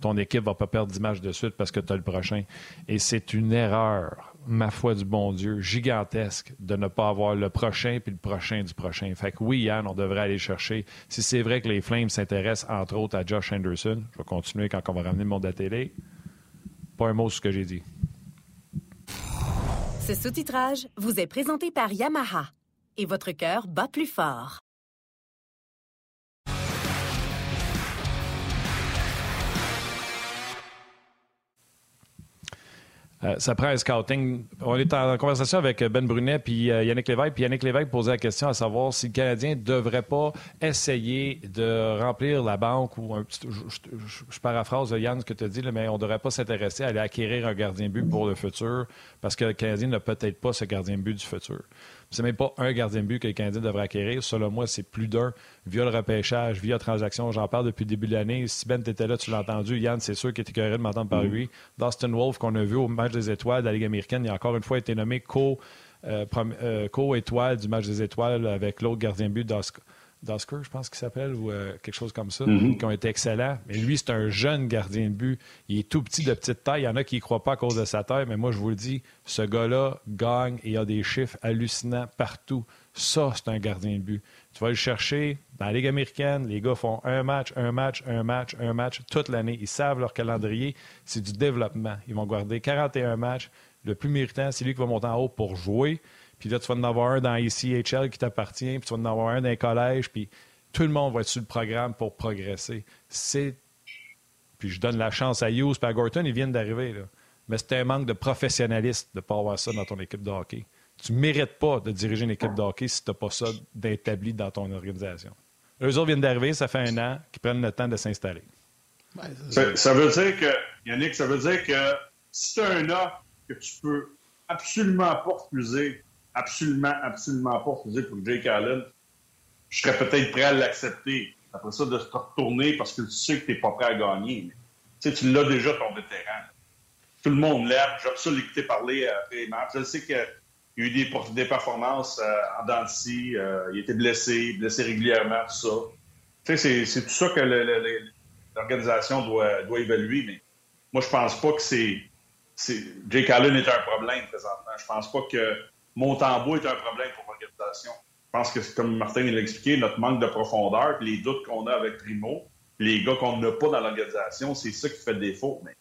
ton équipe va pas perdre d'image de suite parce que tu as le prochain. Et c'est une erreur ma foi du bon Dieu, gigantesque de ne pas avoir le prochain puis le prochain du prochain. Fait que oui, Yann, on devrait aller chercher. Si c'est vrai que les Flames s'intéressent entre autres à Josh Anderson, je vais continuer quand on va ramener le monde à télé. Pas un mot sur ce que j'ai dit. Ce sous-titrage vous est présenté par Yamaha et votre cœur bat plus fort. Euh, ça prend un scouting. On est en conversation avec Ben Brunet puis euh, Yannick Lévesque. Puis Yannick Lévesque posait la question à savoir si le Canadien ne devrait pas essayer de remplir la banque ou un petit. Je, paraphrase Yann ce que tu as dit, mais on ne devrait pas s'intéresser à aller acquérir un gardien but pour le futur parce que le Canadien n'a peut-être pas ce gardien but du futur. C'est même pas un gardien de but que le Canadien devrait acquérir. Selon moi, c'est plus d'un via le repêchage, via transaction. J'en parle depuis le début de l'année. Si Ben, t'étais là, tu l'as entendu. Yann, c'est sûr qu'il était curieux de m'entendre parler lui. Dustin Wolf, qu'on a vu au match des étoiles de la Ligue américaine, il a encore une fois été nommé co- euh, euh, co-étoile du match des étoiles avec l'autre gardien de but d'Oscar. Dusker, je pense qu'il s'appelle, ou euh, quelque chose comme ça, mm-hmm. qui ont été excellents. Mais lui, c'est un jeune gardien de but. Il est tout petit, de petite taille. Il y en a qui ne croient pas à cause de sa taille, mais moi, je vous le dis, ce gars-là gagne et a des chiffres hallucinants partout. Ça, c'est un gardien de but. Tu vas le chercher dans la Ligue américaine. Les gars font un match, un match, un match, un match toute l'année. Ils savent leur calendrier. C'est du développement. Ils vont garder 41 matchs. Le plus méritant, c'est lui qui va monter en haut pour jouer. Puis là, tu vas en avoir un dans ICHL qui t'appartient, puis tu vas en avoir un dans les collèges, puis tout le monde va être sur le programme pour progresser. C'est. Puis je donne la chance à Hughes et à Gorton, ils viennent d'arriver. Là. Mais c'est un manque de professionnalisme de ne pas avoir ça dans ton équipe de hockey. Tu ne mérites pas de diriger une équipe de hockey si tu n'as pas ça d'établi dans ton organisation. Eux autres viennent d'arriver, ça fait un an qu'ils prennent le temps de s'installer. ça, veut dire que, Yannick, ça veut dire que si tu as un an que tu peux absolument pas refuser absolument, absolument pas pour Jake Allen, je serais peut-être prêt à l'accepter. Après ça, de se retourner parce que tu sais que tu n'es pas prêt à gagner. tu sais, tu l'as déjà, ton vétéran. Tout le monde l'aime. J'aime ça l'écouter parler après les matchs. Je sais qu'il y a eu des, des performances euh, en dents euh, il était blessé, blessé régulièrement, tout ça. Tu sais, c'est tout ça que l'organisation doit, doit évaluer. Mais moi, je pense pas que c'est... Jake Allen est un problème présentement. Je pense pas que Montembeau est un problème pour l'organisation. Je pense que, comme Martin l'a expliqué, notre manque de profondeur, les doutes qu'on a avec Primo, les gars qu'on n'a pas dans l'organisation, c'est ça qui fait défaut. Mais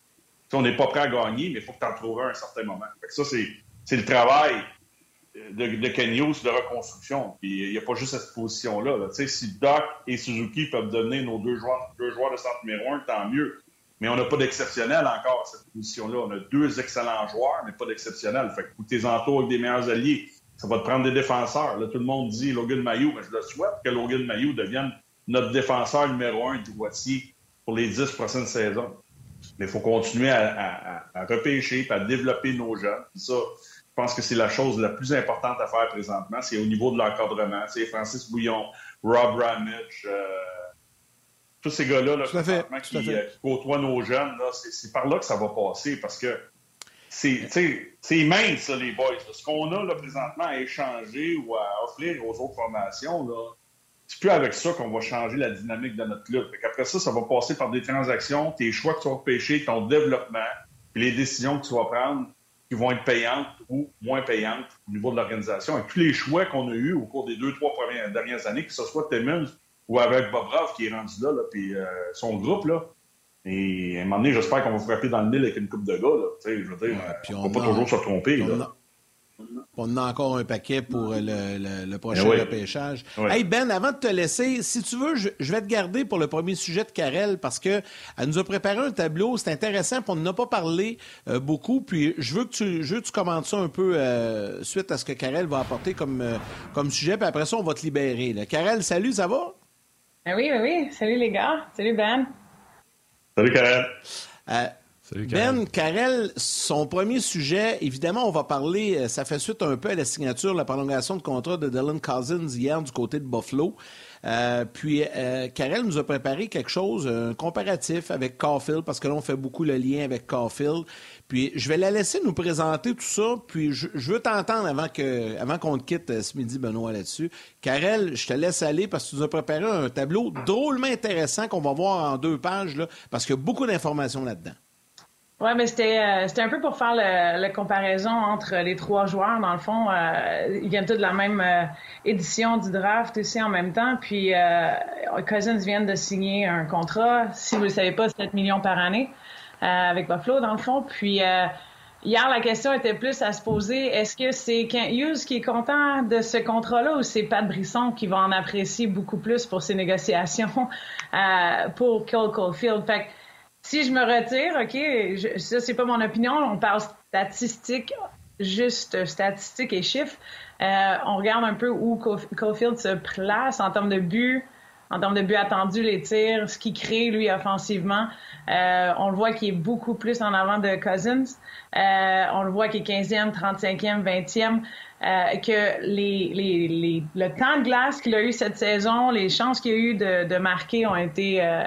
on n'est pas prêt à gagner, mais il faut que tu en trouves un à un certain moment. ça, c'est le travail de, de de reconstruction. Il n'y a pas juste cette position-là. Si Doc et Suzuki peuvent devenir nos deux joueurs, deux joueurs de centre numéro un, tant mieux. Mais on n'a pas d'exceptionnel encore à cette position-là. On a deux excellents joueurs, mais pas d'exceptionnel. Fait que tes entours avec des meilleurs alliés, ça va te prendre des défenseurs. Là, tout le monde dit Logan Mayou, mais je le souhaite que Logan Mayou devienne notre défenseur numéro un droitier pour les dix prochaines saisons. Mais il faut continuer à, repêcher et à développer nos jeunes. ça, je pense que c'est la chose la plus importante à faire présentement. C'est au niveau de l'encadrement. C'est Francis Bouillon, Rob Ramage, euh, tous ces gars-là qui, euh, qui, côtoient nos jeunes, c'est par là que ça va passer parce que c'est mince, les boys. Ce qu'on a là, présentement à échanger ou à offrir aux autres formations, c'est plus avec ça qu'on va changer la dynamique de notre club. Après ça, ça va passer par des transactions, tes choix que tu vas pêcher, ton développement, et les décisions que tu vas prendre qui vont être payantes ou moins payantes au niveau de l'organisation. Et tous les choix qu'on a eus au cours des deux, trois premières dernières années, que ce soit Timmons ou avec Bobrov qui est rendu là, puis euh, son groupe, là. Et à un moment donné, j'espère qu'on va frapper dans le mille avec une coupe de gars, là. Tu sais, je veux dire, on, ne va pas toujours se tromper, là. On a encore un paquet pour le, le, prochain eh repêchage. Hey Ben, avant de te laisser, si tu veux, je, vais te garder pour le premier sujet de Karel parce que elle nous a préparé un tableau, c'est intéressant, puis on n'en a pas parlé euh, beaucoup. Puis je veux que tu, je veux que tu commentes ça un peu euh, suite à ce que Karel va apporter comme, comme sujet, puis après ça, on va te libérer. Là. Karel, salut, ça va? Ah oui, oui, oui. Salut les gars. Salut Ben. Salut Karel. Euh, Salut, Ben, Karel, son premier sujet, évidemment, on va parler, euh, ça fait suite un peu à la signature, la prolongation de contrat de Dylan Cousins hier du côté de Buffalo. Euh, puis, euh, Karel nous a préparé quelque chose, un comparatif avec Caulfield, parce que là, on fait beaucoup le lien avec Caulfield. Puis je vais la laisser nous présenter tout ça. Puis je, veux t'entendre avant que avant qu'on te quitte euh, ce midi, Benoît, là-dessus. Karel, je te laisse aller parce que tu nous as préparé un tableau drôlement intéressant qu'on va voir en deux pages, là, parce qu'il y a beaucoup d'informations là-dedans. Oui, mais c'était euh, un peu pour faire la comparaison entre les trois joueurs. Dans le fond, euh, ils viennent tous de la même édition du draft aussi en même temps. Puis Cousins vient de signer un contrat, si vous ne le savez pas, 7 millions par année. Euh, avec Buffalo, dans le fond. Puis euh, hier, la question était plus à se poser est-ce que c'est Kent Hughes qui est content de ce contrat-là ou c'est Pat Brisson qui va en apprécier beaucoup plus pour ses négociations euh, pour Cole Caulfield? Fait que, si je me retire, OK, ça, c'est pas mon opinion. On parle statistiques, juste statistiques et chiffres, on regarde un peu où Caulfield se place en termes de buts, en termes de buts attendus, les tirs, ce qu'il crée, lui, offensivement. Euh, on le voit qu'il est beaucoup plus en avant de Cousins. Euh, on le voit qu'il est 15e, 35e, 20e. Euh, que les, les, les, le temps de glace qu'il a eu cette saison, les chances qu'il a eu de, de marquer ont été euh,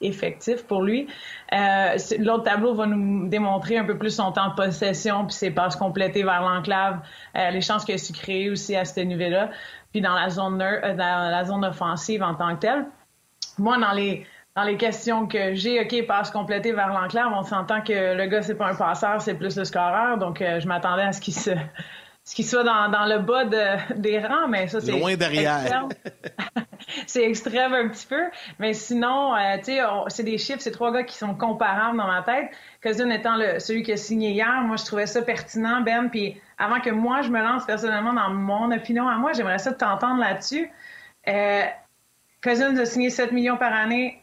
effectifs pour lui. Euh, L'autre tableau va nous démontrer un peu plus son temps de possession puis ses passes complétées vers l'enclave, euh, les chances qu'il a su créer aussi à ce niveau-là puis dans la zone euh, dans la zone offensive en tant que telle. Moi, dans les dans les questions que j'ai, OK, passe complétée vers l'enclave, on s'entend que le gars, c'est pas un passeur, c'est plus le scoreur. Donc, euh, je m'attendais à ce qu'il se ce qu'il soit dans, dans, le bas de, des rangs, mais ça, c'est... Loin derrière. c'est extrême un petit peu. Mais sinon, euh, tu sais, c'est des chiffres, c'est trois gars qui sont comparables dans ma tête. Cousin étant le, celui qui a signé hier, moi, je trouvais ça pertinent, Ben. Puis avant que moi, je me lance personnellement dans mon opinion à moi, j'aimerais ça t'entendre là-dessus. Euh, Cousins a signé 7 millions par année.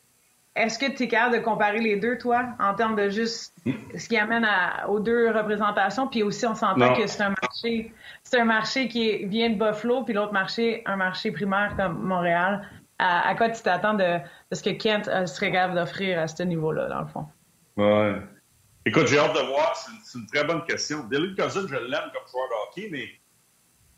Est-ce que tu es capable de comparer les deux, toi, en termes de juste ce qui amène aux deux représentations? Puis aussi, on s'entend que c'est un marché, c'est un marché qui vient de Buffalo, puis l'autre marché, un marché primaire comme Montréal. À, quoi tu t'attends de, ce que Kent euh, serait capable d'offrir à ce niveau-là, dans le fond? Ouais. Écoute, j'ai hâte de voir. C'est une, très bonne question. Dylan Cousin, je l'aime comme joueur de hockey, mais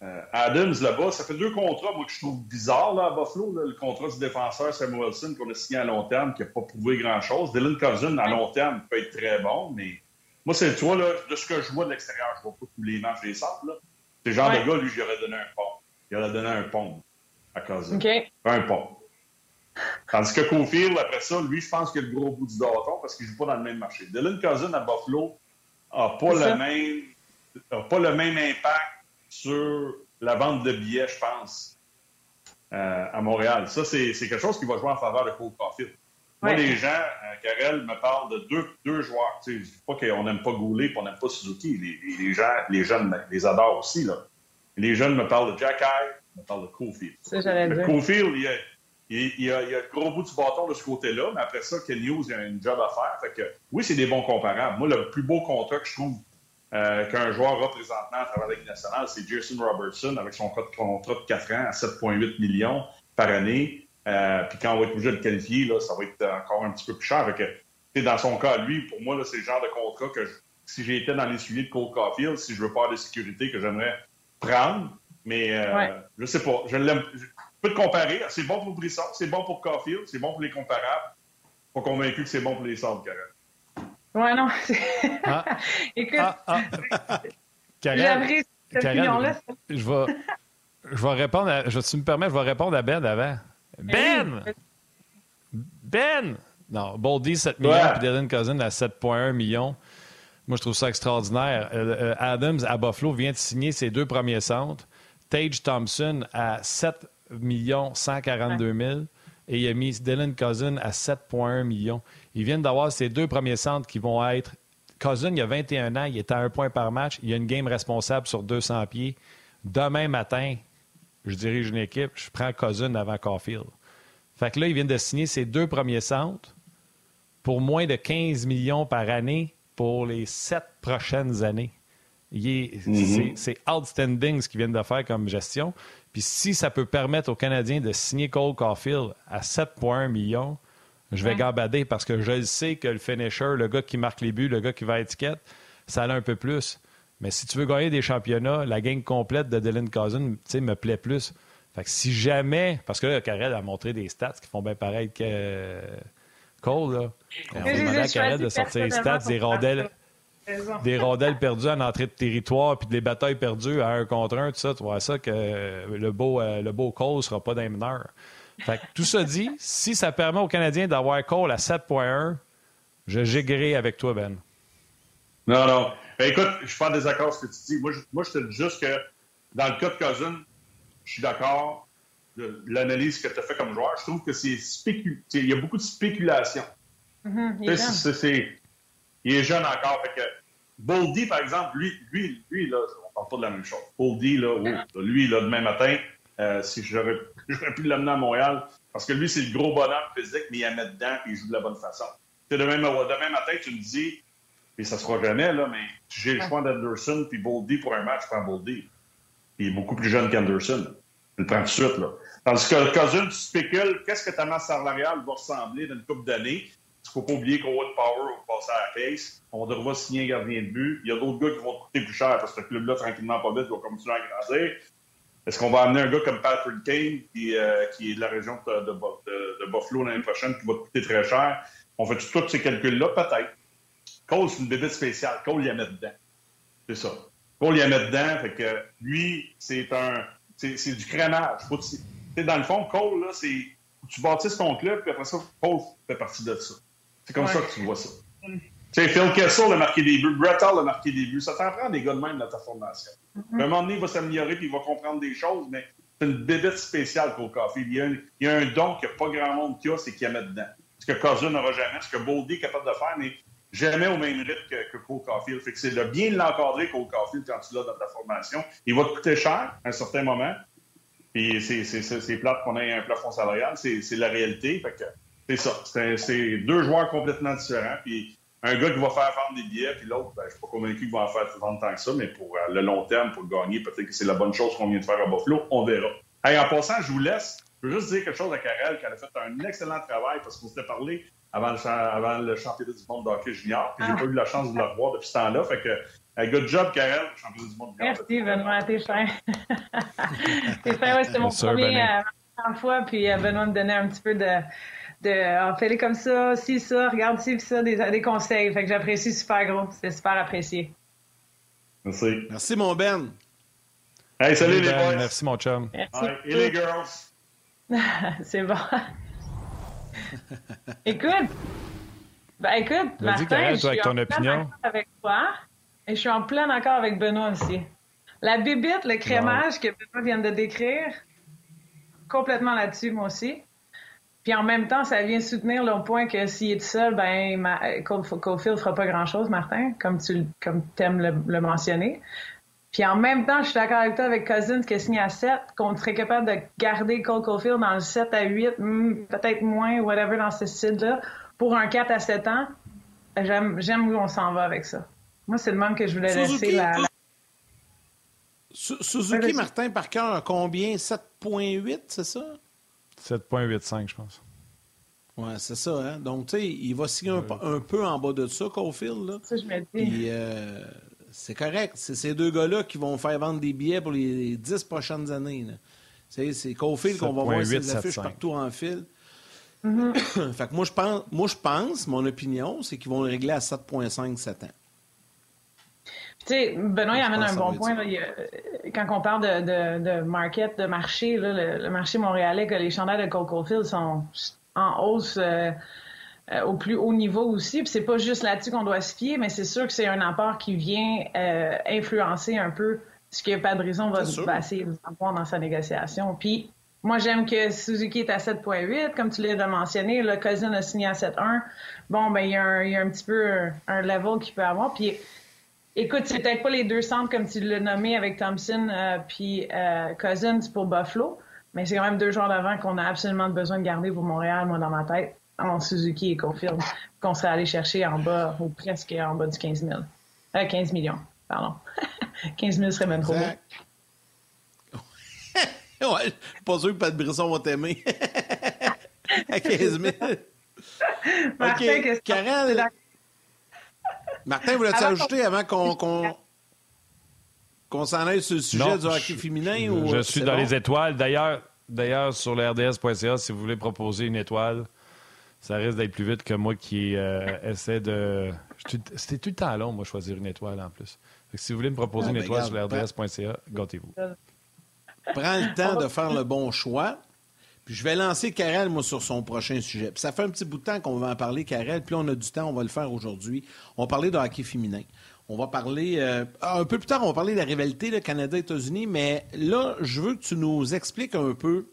euh, Adams là-bas, ça fait deux contrats, moi, que je trouve bizarre là, à Buffalo. le contrat du défenseur Samuel Wilson qu'on a signé à long terme, qui n'a pas prouvé grand-chose. Dylan Cousin, à long terme, peut être très bon, mais moi, c'est toi, là, de ce que je vois de l'extérieur, je vois pas tous les matchs des centres. C'est le genre de gars, lui, j'aurais donné un pont. Il aurait donné un pont à Cousin. Un pont. Tandis que Cofield, après ça, lui, je pense qu'il a le gros bout du bâton parce qu'il ne joue pas dans le même marché. Dylan Cousin à Buffalo n'a pas, le même, a pas le même impact sur la vente de billets, je pense, euh, à Montréal. Ça, c'est quelque chose qui va jouer en faveur de Cole Caulfield. Moi, les gens, euh, Karel, me parlent de deux, deux joueurs. Tu sais, je dis pas qu'on n'aime pas Goulet et on n'aime pas Suzuki. Les, les, gens, les jeunes les adorent aussi. Là. Les jeunes me parlent de Jack High, me parlent de Cofield. Ça, j'allais dire. Cofield, il y a, il, y a, il y a le gros bout du bâton de ce côté-là, mais après ça, Ken Hughes, il a un job à faire. Fait que, oui, c'est des bons comparables. Moi, le plus beau contrat que je trouve euh, qu'un joueur représentant à travers la Ligue nationale, c'est Jason Robertson avec son contrat de 4 ans à 7,8 millions par année. Euh, puis quand on va être obligé de le qualifier, là, ça va être encore un petit peu plus cher. dans son cas, lui, pour moi, c'est le genre de contrat que si j'étais dans les suivis de Cole Caulfield, si je veux pas de sécurité, que j'aimerais prendre. Mais euh, je sais pas. Je l'aime. peux te comparer. C'est bon pour Brisson, c'est bon pour Caulfield, c'est bon pour les comparables. Pas convaincu que c'est bon pour les centres, Karen. Ouais, non. Ah. Écoute, ah, ah. Karen, Karen, je vais, je vais répondre à, je, tu me permets, je vais répondre à Ben avant. Ben! Ben! Non, Boldy, 7 millions, puis Dylan Cousin à 7,1 millions. Moi, je trouve ça extraordinaire. Euh, euh, Adams, à Buffalo, vient de signer ses deux premiers centres. Tage Thompson à 7 millions 142 000 et il a mis Dylan Cousin à 7,1 millions. Ils viennent d'avoir ces deux premiers centres qui vont être. Cousin, il y a 21 ans, il est à un point par match. Il y a une game responsable sur 200 pieds. Demain matin, je dirige une équipe, je prends Cousin avant Caulfield. Fait que là, ils viennent de signer ces deux premiers centres pour moins de 15 millions par année pour les sept prochaines années. C'est outstanding ce qu'ils viennent de faire comme gestion. Puis si ça peut permettre aux Canadiens de signer Cole Caulfield à 7,1 millions, je vais gambader parce que je sais que le finisher, le gars qui marque les buts, le gars qui va à étiquette, ça a un peu plus. Mais si tu veux gagner des championnats, la gang complète de Dylan Cousin me plaît plus. Fait que si jamais, parce que là, Karel a montré des stats qui font bien pareil que Cole, là. On va demander à Karel de sortir les stats des rondelles, des rondelles perdues en entrée de territoire puis des batailles perdues à un contre un, tout ça. Tu vois ça que le beau, euh, le beau Cole sera pas d'un mineur. Fait tout ça dit, si ça permet aux Canadiens d'avoir Cole à 7.1, je gigrerai avec toi, Ben. Non, non. Ben, écoute, je suis pas en désaccord avec ce que tu dis. Moi, je, moi, je te dis juste que dans le cas de Cousin, je suis d'accord de l'analyse que tu as fait comme joueur. Je trouve que c'est spécul... Il y a beaucoup de spéculation. Mm-hmm, il, est il, est jeune encore. Fait que Boldy, par exemple, lui, lui, lui là, on parle pas de la même chose. Boldy, là, oh, lui, là, demain matin, euh, si j'aurais pu l'amener à Montréal. Parce que lui, c'est le gros bonhomme physique, mais il la met dedans et il joue de la bonne façon. demain, demain matin, tu me dis puis ça sera jamais, là, mais j'ai le choix d'Anderson puis Boldy pour un match, je prends Boldy. Il est beaucoup plus jeune qu'Anderson. Je le prends tout de suite, là. Tandis que Cousin, tu spécules, qu'est-ce que ta masse salariale va ressembler dans une couple d'années? Il ne faut pas oublier qu'au Power va passer à la case. On devra signer un gardien de but. Il y a d'autres gars qui vont coûter plus cher parce que le club-là, tranquillement, pas vite, va continuer à grandir. Est-ce qu'on va amener un gars comme Patrick Kane, qui, euh, qui est de la région de, de, de, Buffalo l'année prochaine, qui va coûter très cher? On fait tous ces calculs-là? Peut-être. Cole, c'est une bébête spéciale. Cole, il y a mettre dedans. C'est ça. Cole, il y a mettre dedans. Fait que lui, c'est un. C'est du crémage. Faut dans le fond, Cole, là, c'est. Tu bâtisses ton club, puis après ça, Cole fait partie de ça. C'est comme ça que tu vois ça. Sais, Phil Kessel a marqué des buts, Brett Hall a marqué des buts. Ça t'en prend des gars de même dans ta formation. Mm-hmm. À un moment donné, il va s'améliorer puis il va comprendre des choses, mais c'est une bébête spéciale pour Caulfield. Il y a un, il y a un don que pas grand monde qui a, c'est qu'il y a dedans. Ce que Cousin n'aura jamais, ce que Boldy est capable de faire, mais jamais au même rythme que, que Cole Caulfield. Fait que c'est le bien de l'encadrer, Cole Caulfield, quand tu l'as dans ta formation. Il va te coûter cher à un certain moment. Puis c'est plate qu'on ait un plafond salarial. C'est la réalité. Fait que c'est ça. C'est deux joueurs complètement différents. Puis un gars qui va faire vendre des billets, puis l'autre, ben, je ne suis pas convaincu qu'il va en faire vendre tant que ça, mais pour euh, le long terme, pour gagner, peut-être que c'est la bonne chose qu'on vient de faire à Buffalo. On verra. Hey, en passant, je vous laisse. Je veux juste dire quelque chose à Karel, qui a fait un excellent travail parce qu'on s'était parlé avant le, avant le championnat du monde de hockey junior. Puis j'ai ah. pas eu la chance de le revoir depuis ce temps-là. Fait que Hey, good job, Karel, championnat du monde. Merci, Benoît, t'es fin. t'es fin, ouais, c'était mon premier euh, fois, puis euh, Benoît me donnait un petit peu de, de oh, fais-les comme ça, si ça, regarde ci, ça, des, des conseils. Fait que j'apprécie super gros. C'était super apprécié. Merci. Merci, mon Ben. Hey, salut, les ben, boys. Merci, mon chum. Merci. et les girls. C'est bon. écoute, ben écoute, Martin, je suis avec ton opinion. avec toi. Et je suis en plein accord avec Benoît aussi. La bibite, le crémage que Benoît vient de décrire, complètement là-dessus, moi aussi. Puis en même temps, ça vient soutenir le point que s'il est tout seul, ben, Cofield fera pas grand-chose, Martin, comme tu comme aimes le, mentionner. Puis en même temps, je suis d'accord avec toi avec Cousins qui a signé à 7, qu'on serait capable de garder Cole Caulfield dans le 7 à 8, hmm, peut-être moins, whatever, dans ce style-là, pour un 4 à 7 ans. J'aime où on s'en va avec ça. Moi, c'est le même que je voulais laisser la, Suzuki, Martin, par cœur, combien? 7.8, c'est ça? 7.85, je pense. Oui, c'est ça. Hein? Donc, tu sais, il va signer un, peu en bas de ça, Caulfield. Là. Ça, je me dis. Euh, c'est correct. C'est ces deux gars-là qui vont faire vendre des billets pour les 10 prochaines années. C'est Caulfield qu'on va voir ses affiches partout en fil. Mm-hmm. fait que moi, je pense, moi, je pense, mon opinion, c'est qu'ils vont le régler à 7,5 7 ans. Tu sais, Benoît, il amène un bon point. Là, quand on parle de, de, market, de marché, là, le, marché montréalais, que les chandelles de Coco Field sont en hausse euh, euh, au plus haut niveau aussi. Puis c'est pas juste là-dessus qu'on doit se fier, mais c'est sûr que c'est un apport qui vient euh, influencer un peu ce que Padrison va, va essayer avoir dans sa négociation. Puis moi, j'aime que Suzuki est à 7.8, comme tu l'as mentionné. Le Cousin a signé à 7.1. Bon, ben il y, a un, il y a un petit peu un, un level qu'il peut avoir. Puis Écoute, c'est peut-être pas les deux centres comme tu l'as nommé avec Thompson euh, puis euh, Cousins pour Buffalo, mais c'est quand même deux joueurs d'avant qu'on a absolument besoin de garder pour Montréal, moi, dans ma tête, en Suzuki et Confirme, qu'on serait allé chercher en bas, ou presque en bas du 15 000. Euh, 15 millions, pardon. 15 000 serait même trop ouais, pas sûr que Pat Brisson va t'aimer. à 15 000. Martin, OK, Karel... Martin, voulais-tu ajouter avant qu'on qu'on s'en aille sur le sujet du hockey féminin? Je, ou, je suis dans les étoiles. D'ailleurs, d'ailleurs, sur le RDS.ca, si vous voulez proposer une étoile, ça risque d'être plus vite que moi qui euh, essaie de. C'était tout le temps long, moi, choisir une étoile en plus. si vous voulez me proposer ah, une ben, étoile sur le RDS.ca, gâtez-vous. Prends le temps de faire le bon choix. Puis je vais lancer Karel, moi, sur son prochain sujet. Puis ça fait un petit bout de temps qu'on va en parler, Karel. Puis on a du temps, on va le faire aujourd'hui. On va parler de hockey féminin. On va parler, euh, un peu plus tard, on va parler de la rivalité le Canada-États-Unis. Mais là, je veux que tu nous expliques un peu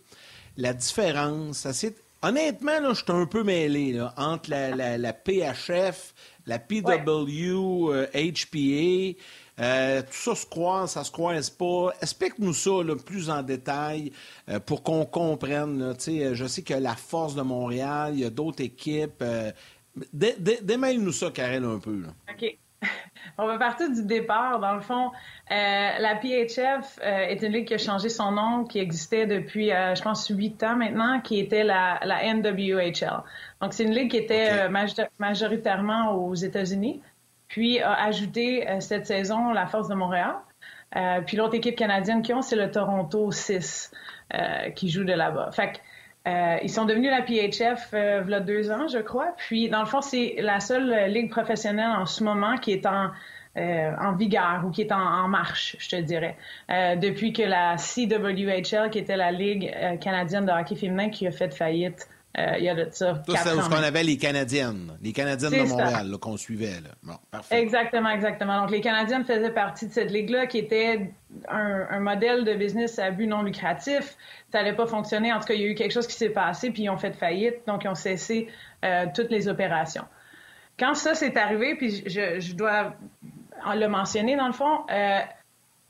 la différence. Honnêtement, là, je suis un peu mêlé là, entre la, la, PHF, la PW, HPA. Euh, tout ça se croise, ça se croise pas. Explique-nous ça plus en détail euh, pour qu'on comprenne. Euh, je sais que la force de Montréal, il y a d'autres équipes. démêle-nous ça, Karel, un peu. OK. on va partir du départ. Dans le fond, euh, la PHF euh, est une ligue qui a changé son nom, qui existait depuis, euh, je pense, huit ans maintenant, qui était la, la NWHL. Donc, c'est une ligue qui était majoritairement aux États-Unis, puis a ajouté cette saison la Force de Montréal. puis l'autre équipe canadienne qui ont, c'est le Toronto 6 qui joue de là-bas. Fait que, euh, ils sont devenus la PHF euh, il y a deux ans, je crois. Puis, dans le fond, c'est la seule euh, ligue professionnelle en ce moment qui est en, euh, vigueur ou qui est en, en marche, je te dirais. Euh, depuis que la CWHL, qui était la Ligue canadienne de hockey féminin, qui a fait faillite euh, il y a de ça. c'est ce qu'on avait les Canadiennes, les Canadiennes de Montréal qu'on suivait. Là. Bon, parfait. Exactement, exactement. Donc, les Canadiennes faisaient partie de cette ligue-là qui était un, un, modèle de business à but non lucratif. Ça n'allait pas fonctionner. En tout cas, il y a eu quelque chose qui s'est passé, puis ils ont fait faillite, donc ils ont cessé euh, toutes les opérations. Quand ça s'est arrivé, puis je, je, dois le mentionner dans le fond, euh,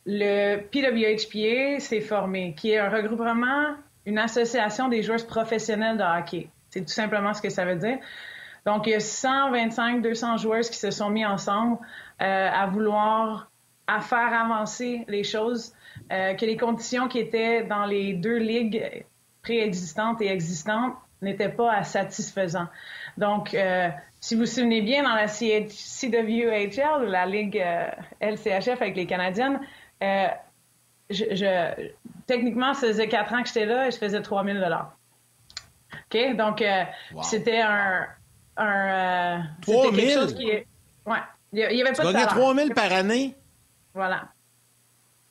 le PWHPA s'est formé, qui est un regroupement une association des joueurs professionnels de hockey. C'est tout simplement ce que ça veut dire. Donc, il y a 125, 200 joueurs qui se sont mis ensemble euh, à vouloir à faire avancer les choses, euh, que les conditions qui étaient dans les deux ligues préexistantes et existantes n'étaient pas satisfaisantes. Donc, euh, si vous vous souvenez bien, dans la CWHL, la ligue euh, LCHF avec les Canadiennes, euh, je, techniquement, ça faisait quatre ans que j'étais là et je faisais 3000 dollars. OK? Donc, euh, c'était un. un euh, 3000? Qui est, ouais. Il n'y avait pas tu de salaire. 3000 par année? Voilà.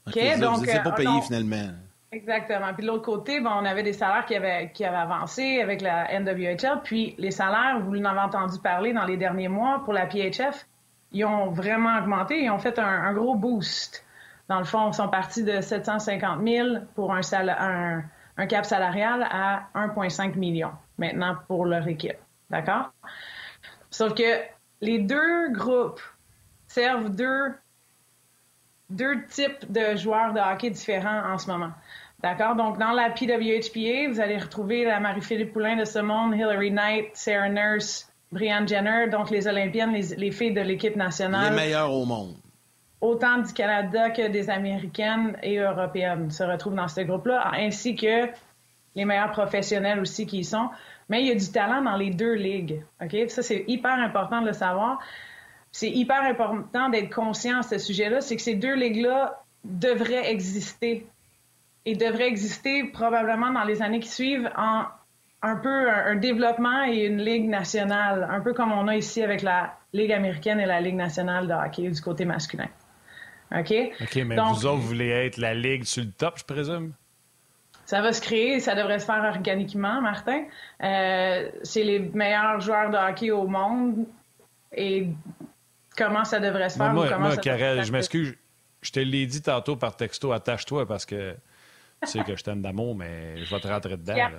OK, okay donc. Vous n'étiez pas payé non, finalement. Exactement. Puis de l'autre côté, bon, on avait des salaires qui avaient, qui avaient avancé avec la NWHL. Puis les salaires, vous en avez entendu parler dans les derniers mois pour la PHF, ils ont vraiment augmenté. Ils ont fait un, un gros boost dans le fond, sont partis de 750 000 pour un, cap salarial à 1,5 million maintenant pour leur équipe. D'accord? Sauf que les deux groupes servent deux, deux types de joueurs de hockey différents en ce moment. D'accord? Donc, dans la PWHPA, vous allez retrouver la Marie-Philippe Poulain de ce monde, Hillary Knight, Sarah Nurse, Brianne Jenner, donc les Olympiennes, les, les filles de l'équipe nationale. Les meilleures au monde autant du Canada que des Américaines et Européennes se retrouvent dans ce groupe-là, ainsi que les meilleurs professionnels aussi qui y sont. Mais il y a du talent dans les deux ligues. OK? Ça, c'est hyper important de le savoir. C'est hyper important d'être conscient à ce sujet-là. C'est que ces deux ligues-là devraient exister et devraient exister probablement dans les années qui suivent en un peu un, un développement et une ligue nationale, un peu comme on a ici avec la Ligue américaine et la Ligue nationale de hockey du côté masculin. OK? OK, mais Donc, vous autres, vous voulez être la ligue sur le top, je présume? Ça va se créer, ça devrait se faire organiquement, Martin. Euh, c'est les meilleurs joueurs de hockey au monde. Et comment ça devrait se faire? Moi, comment moi ça Karel, je m'excuse. Je te l'ai dit tantôt par texto, attache-toi parce que tu sais que je t'aime d'amour, mais je vais te rentrer dedans. Là.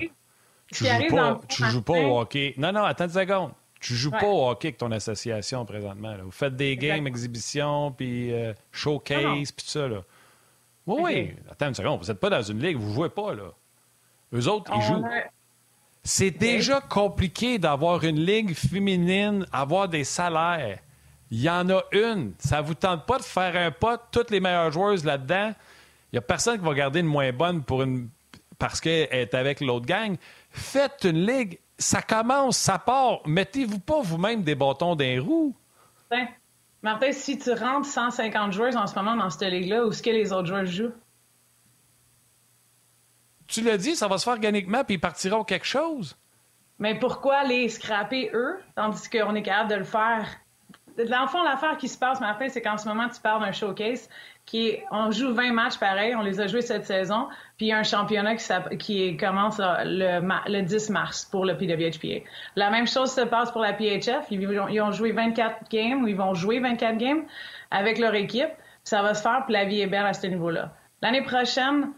Tu joues pas, tu joues pas au hockey. Non, non, attends une seconde. Tu joues ouais. pas au hockey avec ton association présentement. Là. Vous faites des games, exhibitions, puis euh, showcase, puis tout ça. Là. Oui, okay. oui. Attends une seconde. Vous n'êtes pas dans une ligue, vous jouez pas. là. Eux autres, ils jouent. A... C'est déjà compliqué d'avoir une ligue féminine, avoir des salaires. Il y en a une. Ça ne vous tente pas de faire un pas, toutes les meilleures joueuses là-dedans? Il n'y a personne qui va garder une moins bonne pour une... parce qu'elle est avec l'autre gang. Faites une ligue ça commence, ça part. Mettez-vous pas vous-même des bâtons d'un roue. Martin, Martin, si tu rentres 150 joueurs en ce moment dans cette ligue-là, où est-ce que les autres joueurs jouent? Tu l'as dit, ça va se faire organiquement, puis ils partiront quelque chose. Mais pourquoi les scraper eux, tandis qu'on est capable de le faire? Dans le fond, l'affaire qui se passe, Martin, c'est qu'en ce moment, tu parles d'un showcase qui est, on joue 20 matchs pareil, on les a joués cette saison, puis il y a un championnat qui, qui commence le, le, 10 mars pour le PWHPA. La même chose se passe pour la PHF, ils, ils ont joué 24 games, ou ils vont jouer 24 games avec leur équipe, ça va se faire, puis la vie est belle à ce niveau-là. L'année prochaine,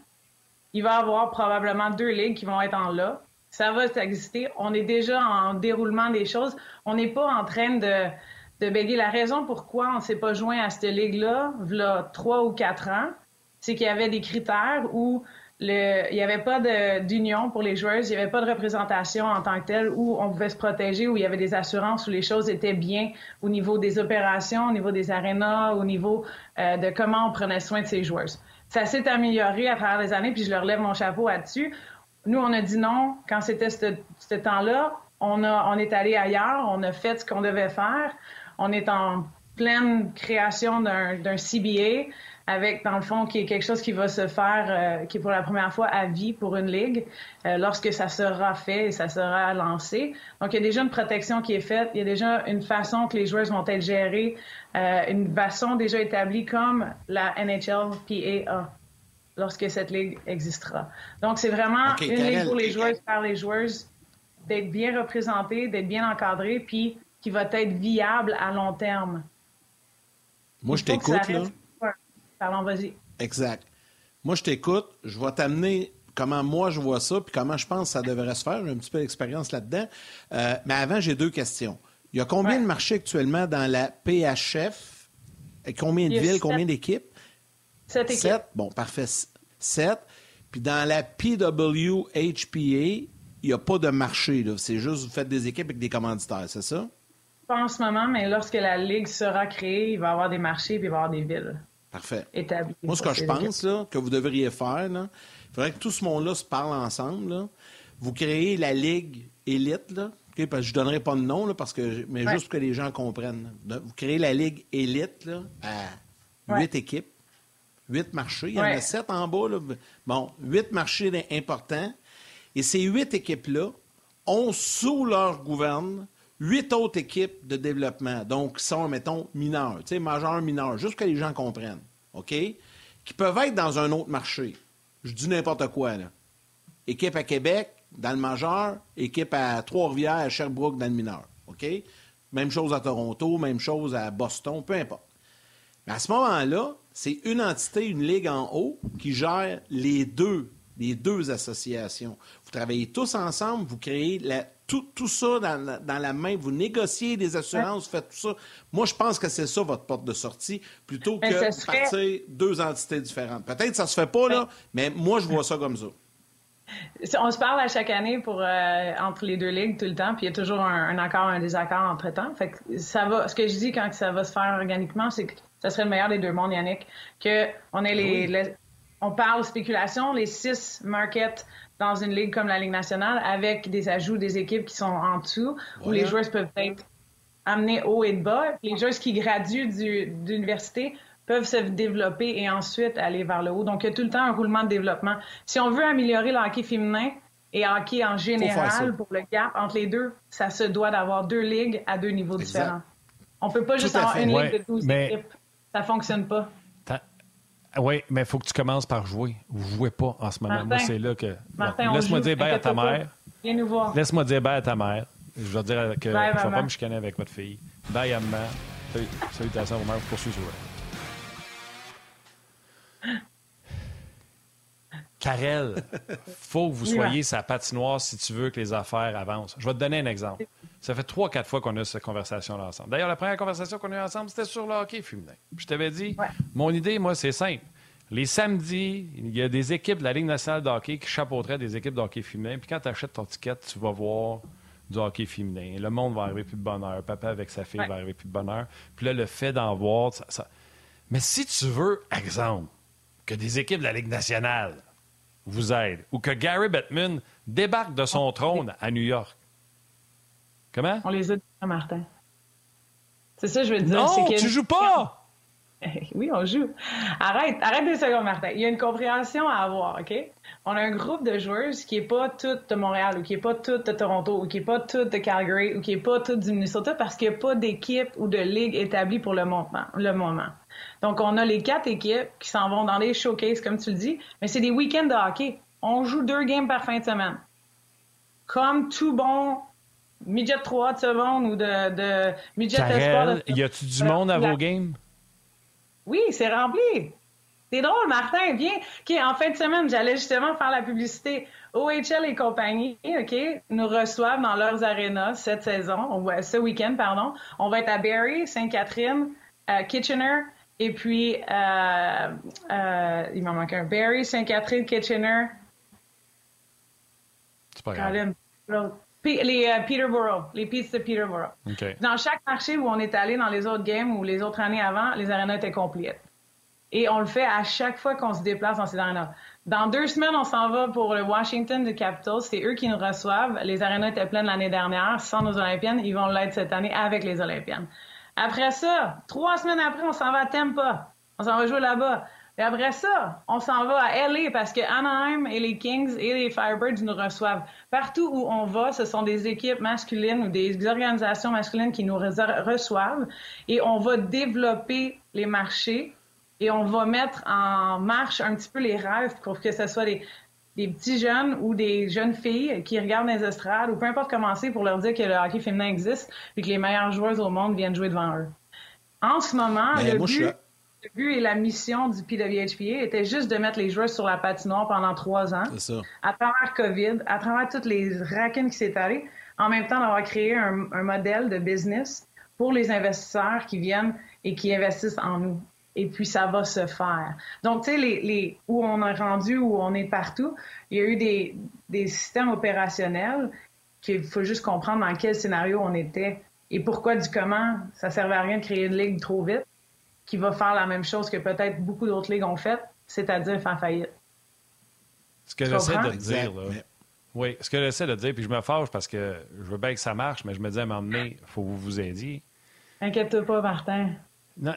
il va y avoir probablement deux ligues qui vont être en là. Ça va exister. On est déjà en déroulement des choses. On n'est pas en train de de. La raison pourquoi on ne s'est pas joint à cette ligue-là, a trois ou quatre ans, c'est qu'il y avait des critères où il n'y avait pas d'union pour les joueurs, il n'y avait pas de représentation en tant que telle où on pouvait se protéger, où il y avait des assurances, où les choses étaient bien au niveau des opérations, au niveau des arénas, au niveau euh, de comment on prenait soin de ces joueurs. Ça s'est amélioré à travers les années, puis je leur lève mon chapeau là-dessus. Nous, on a dit non quand c'était ce, temps-là. On, on est allé ailleurs, on a fait ce qu'on devait faire. On est en pleine création d'un CBA avec, dans le fond, qui est quelque chose qui va se faire, euh, qui est pour la première fois à vie pour une ligue, euh, lorsque ça sera fait et ça sera lancé. Donc, il y a déjà une protection qui est faite, il y a déjà une façon que les joueurs vont être gérés, euh, une façon déjà établie comme la NHLPA lorsque cette ligue existera. Donc, c'est vraiment une ligue pour les joueurs par les joueurs, d'être bien représentés, d'être bien encadrés, puis qui va être viable à long terme. Moi, je t'écoute, là. Vas-y. Exact. Moi, je t'écoute. Je vais t'amener comment moi je vois ça, puis comment je pense que ça devrait se faire. J'ai un petit peu d'expérience là-dedans. Euh, mais avant, j'ai deux questions. Il y a combien de marchés actuellement dans la PHF? Combien de villes, combien d'équipes? Sept équipes. Sept? Bon, parfait. Sept. Puis dans la PWHPA, il n'y a pas de marché. C'est juste vous faites des équipes avec des commanditaires, c'est ça? Pas en ce moment, mais lorsque la Ligue sera créée, il va y avoir des marchés et il va y avoir des villes. Parfait. Moi, ce que je pense là, que vous devriez faire, il faudrait que tout ce monde-là se parle ensemble. Vous créez la Ligue élite, là, parce que je ne donnerai pas de nom, parce que, mais juste pour que les gens comprennent. Vous créez la Ligue élite à huit équipes, huit marchés. Il y en a sept en bas. Bon, huit marchés importants. Et ces huit équipes-là ont sous leur gouverne huit autres équipes de développement, donc qui sont, mettons, mineurs, tu sais, majeurs, mineurs, juste que les gens comprennent, OK? Qui peuvent être dans un autre marché. Je dis n'importe quoi, là. Équipe à Québec, dans le majeur, équipe à Trois-Rivières, à Sherbrooke, dans le mineur, OK? Même chose à Toronto, même chose à Boston, peu importe. Mais à ce moment-là, c'est une entité, une ligue en haut qui gère les deux, les deux associations. Vous travaillez tous ensemble, vous créez la tout, tout ça dans, dans, la main, vous négociez des assurances, vous faites tout ça. Moi, je pense que c'est ça votre porte de sortie, plutôt que de partir deux entités différentes. Peut-être que ça se fait pas, là, mais moi, je vois ça comme ça. On se parle à chaque année pour euh, entre les deux ligues tout le temps, puis il y a toujours un, accord, un désaccord entre temps. Fait que ça va. Ce que je dis quand ça va se faire organiquement, c'est que ça serait le meilleur des deux mondes, Yannick. Que on ait les, ben les on parle spéculation, les six markets dans une ligue comme la Ligue nationale avec des ajouts des équipes qui sont en dessous, où les joueurs peuvent être amenés haut et de bas. Les joueurs qui graduent d'université peuvent se développer et ensuite aller vers le haut. Donc, il y a tout le temps un roulement de développement. Si on veut améliorer le hockey féminin et le hockey en général pour le gap entre les deux, ça se doit d'avoir deux ligues à deux niveaux différents. On peut pas juste avoir une ligue de 12 équipes. Ça fonctionne pas. Oui, mais il faut que tu commences par jouer. Vous ne jouez pas en ce moment. Moi, c'est là que. Laisse-moi dire bye à ta mère. Viens nous voir. Laisse-moi dire bye à ta mère. Je vais dire que je ne vais pas me chicaner avec votre fille. Bye à maman. Salutations vos mères. Poursuis sur Karel, faut que vous soyez sa patinoire si tu veux que les affaires avancent. Je vais te donner un exemple. Ça fait trois, quatre fois qu'on a cette conversation-là ensemble. D'ailleurs, la première conversation qu'on a eue ensemble, c'était sur le hockey féminin. je t'avais dit, mon idée, moi, c'est simple. Les samedis, il y a des équipes de la Ligue nationale de hockey qui chapeauteraient des équipes de hockey féminin. Puis quand tu achètes ton ticket, tu vas voir du hockey féminin. Le monde va arriver plus de bonheur. Papa avec sa fille va arriver plus de bonheur. Puis là, le fait d'en voir, ça... Mais si tu veux, exemple, que des équipes de la Ligue nationale vous aident, ou que Gary Bettman débarque de son trône à New York, Comment? On les a Martin. C'est ça, je veux dire. Non, tu joues pas! Oui, on joue. Arrête, arrête deux secondes, Martin. Il y a une compréhension à avoir, OK? On a un groupe de joueurs qui n'est pas tout de Montréal, ou qui n'est pas tout de Toronto, ou qui n'est pas tout de Calgary, ou qui n'est pas tout du Minnesota, parce qu'il n'y a pas d'équipe ou de ligue établie pour le moment, le moment. Donc, on a les quatre équipes qui s'en vont dans les showcases, comme tu le dis, mais c'est des week-ends de hockey. On joue deux games par fin de semaine. Comme tout bon midget 3 de seconde ou de, de midget espoir. y a-tu du monde à vos games? Oui, c'est rempli. C'est drôle, Martin, viens. OK, en fin de semaine, j'allais justement faire la publicité. OHL et compagnie, OK, nous reçoivent dans leurs arénas cette saison, ce week-end, pardon. On va être à Barrie, Sainte-Catherine, Kitchener Et puis, euh, euh, il m'en manque un. Barry, Saint-Catherine, Kitchener. C'est pas grave. Les euh, Peterborough, les pistes de Peterborough. Dans chaque marché où on est allé dans les autres games ou les autres années avant, les arénas étaient complètes. Et on le fait à chaque fois qu'on se déplace dans ces arénas. Dans deux semaines, on s'en va pour le Washington de Capitals. C'est eux qui nous reçoivent. Les arénas étaient pleines l'année dernière sans nos Olympiennes. Ils vont l'être cette année avec les Olympiennes. Après ça, trois semaines après, on s'en va à Tampa. On s'en va jouer là-bas. Et après ça, on s'en va à LA parce que Anaheim et les Kings et les Firebirds nous reçoivent. Partout où on va, ce sont des équipes masculines ou des organisations masculines qui nous reçoivent et on va développer les marchés et on va mettre en marche un petit peu les rêves pour que ce soit des, petits jeunes ou des jeunes filles qui regardent les estrades ou peu importe comment c'est pour leur dire que le hockey féminin existe et que les meilleures joueuses au monde viennent jouer devant eux. En ce moment, le, but, et la mission du PWHPA était juste de mettre les joueurs sur la patinoire pendant trois ans. Ça. À travers COVID, à travers toutes les racines qui s'est allées, en même temps d'avoir créé un, un modèle de business pour les investisseurs qui viennent et qui investissent en nous et puis ça va se faire. Donc, tu sais, les, les, où on est rendu, où on est partout, il y a eu des, des systèmes opérationnels qu'il faut juste comprendre dans quel scénario on était et pourquoi du comment ça servait à rien de créer une ligue trop vite qui va faire la même chose que peut-être beaucoup d'autres ligues ont fait, c'est-à-dire faire faillite. Ce que j'essaie de dire, là. Oui, ce que j'essaie de dire, puis je me fâche parce que je veux bien que ça marche, mais je me dis à un moment donné, il faut que vous vous aidiez. Inquiète-toi pas, Martin. Non,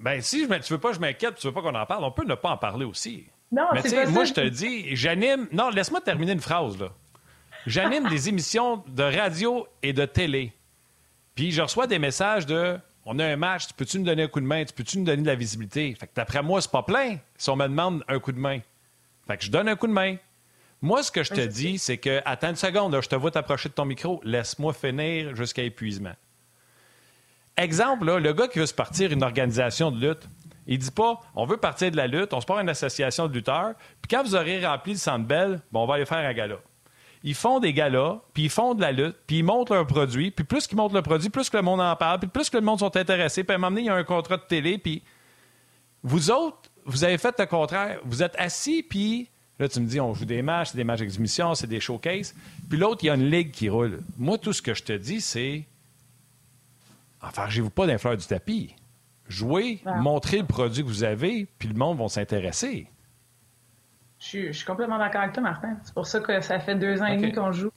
ben, si je, tu veux pas que je m'inquiète, tu veux pas qu'on en parle, on peut ne pas en parler aussi. Non, Mais tu sais, moi, je te dis, j'anime. Non, laisse-moi terminer une phrase, là. J'anime des émissions de radio et de télé. Puis je reçois des messages de On a un match, tu peux-tu nous donner un coup de main? Tu peux-tu nous donner de la visibilité? Fait que d'après moi, c'est pas plein si on me demande un coup de main. Fait que je donne un coup de main. Moi, ce que je te dis, c'est que, attends une seconde, je te vois t'approcher de ton micro, laisse-moi finir jusqu'à épuisement. Exemple, le gars qui veut se partir une organisation de lutte, il dit pas on veut partir de la lutte, on se part une association de lutteurs, puis quand vous aurez rempli le centre belle, bon, on va aller faire un gala. Ils font des galas, puis ils font de la lutte, puis ils montent leur produit, puis plus qu'ils montent le produit, plus que le monde en parle, puis plus que le monde sont intéressés, puis à un moment donné, il y a un contrat de télé, puis vous autres, vous avez fait le contraire. Vous êtes assis, puis là, tu me dis, on joue des matchs, c'est des matchs d'exhibition, c'est des showcases, puis l'autre, il y a une ligue qui roule. Moi, tout ce que je te dis, c'est Enfargez-vous pas d'un fleur du tapis? Jouez, montrez le produit que vous avez, puis le monde va s'intéresser. Je suis, complètement d'accord avec toi, Martin. C'est pour ça que ça fait deux ans et demi qu'on joue,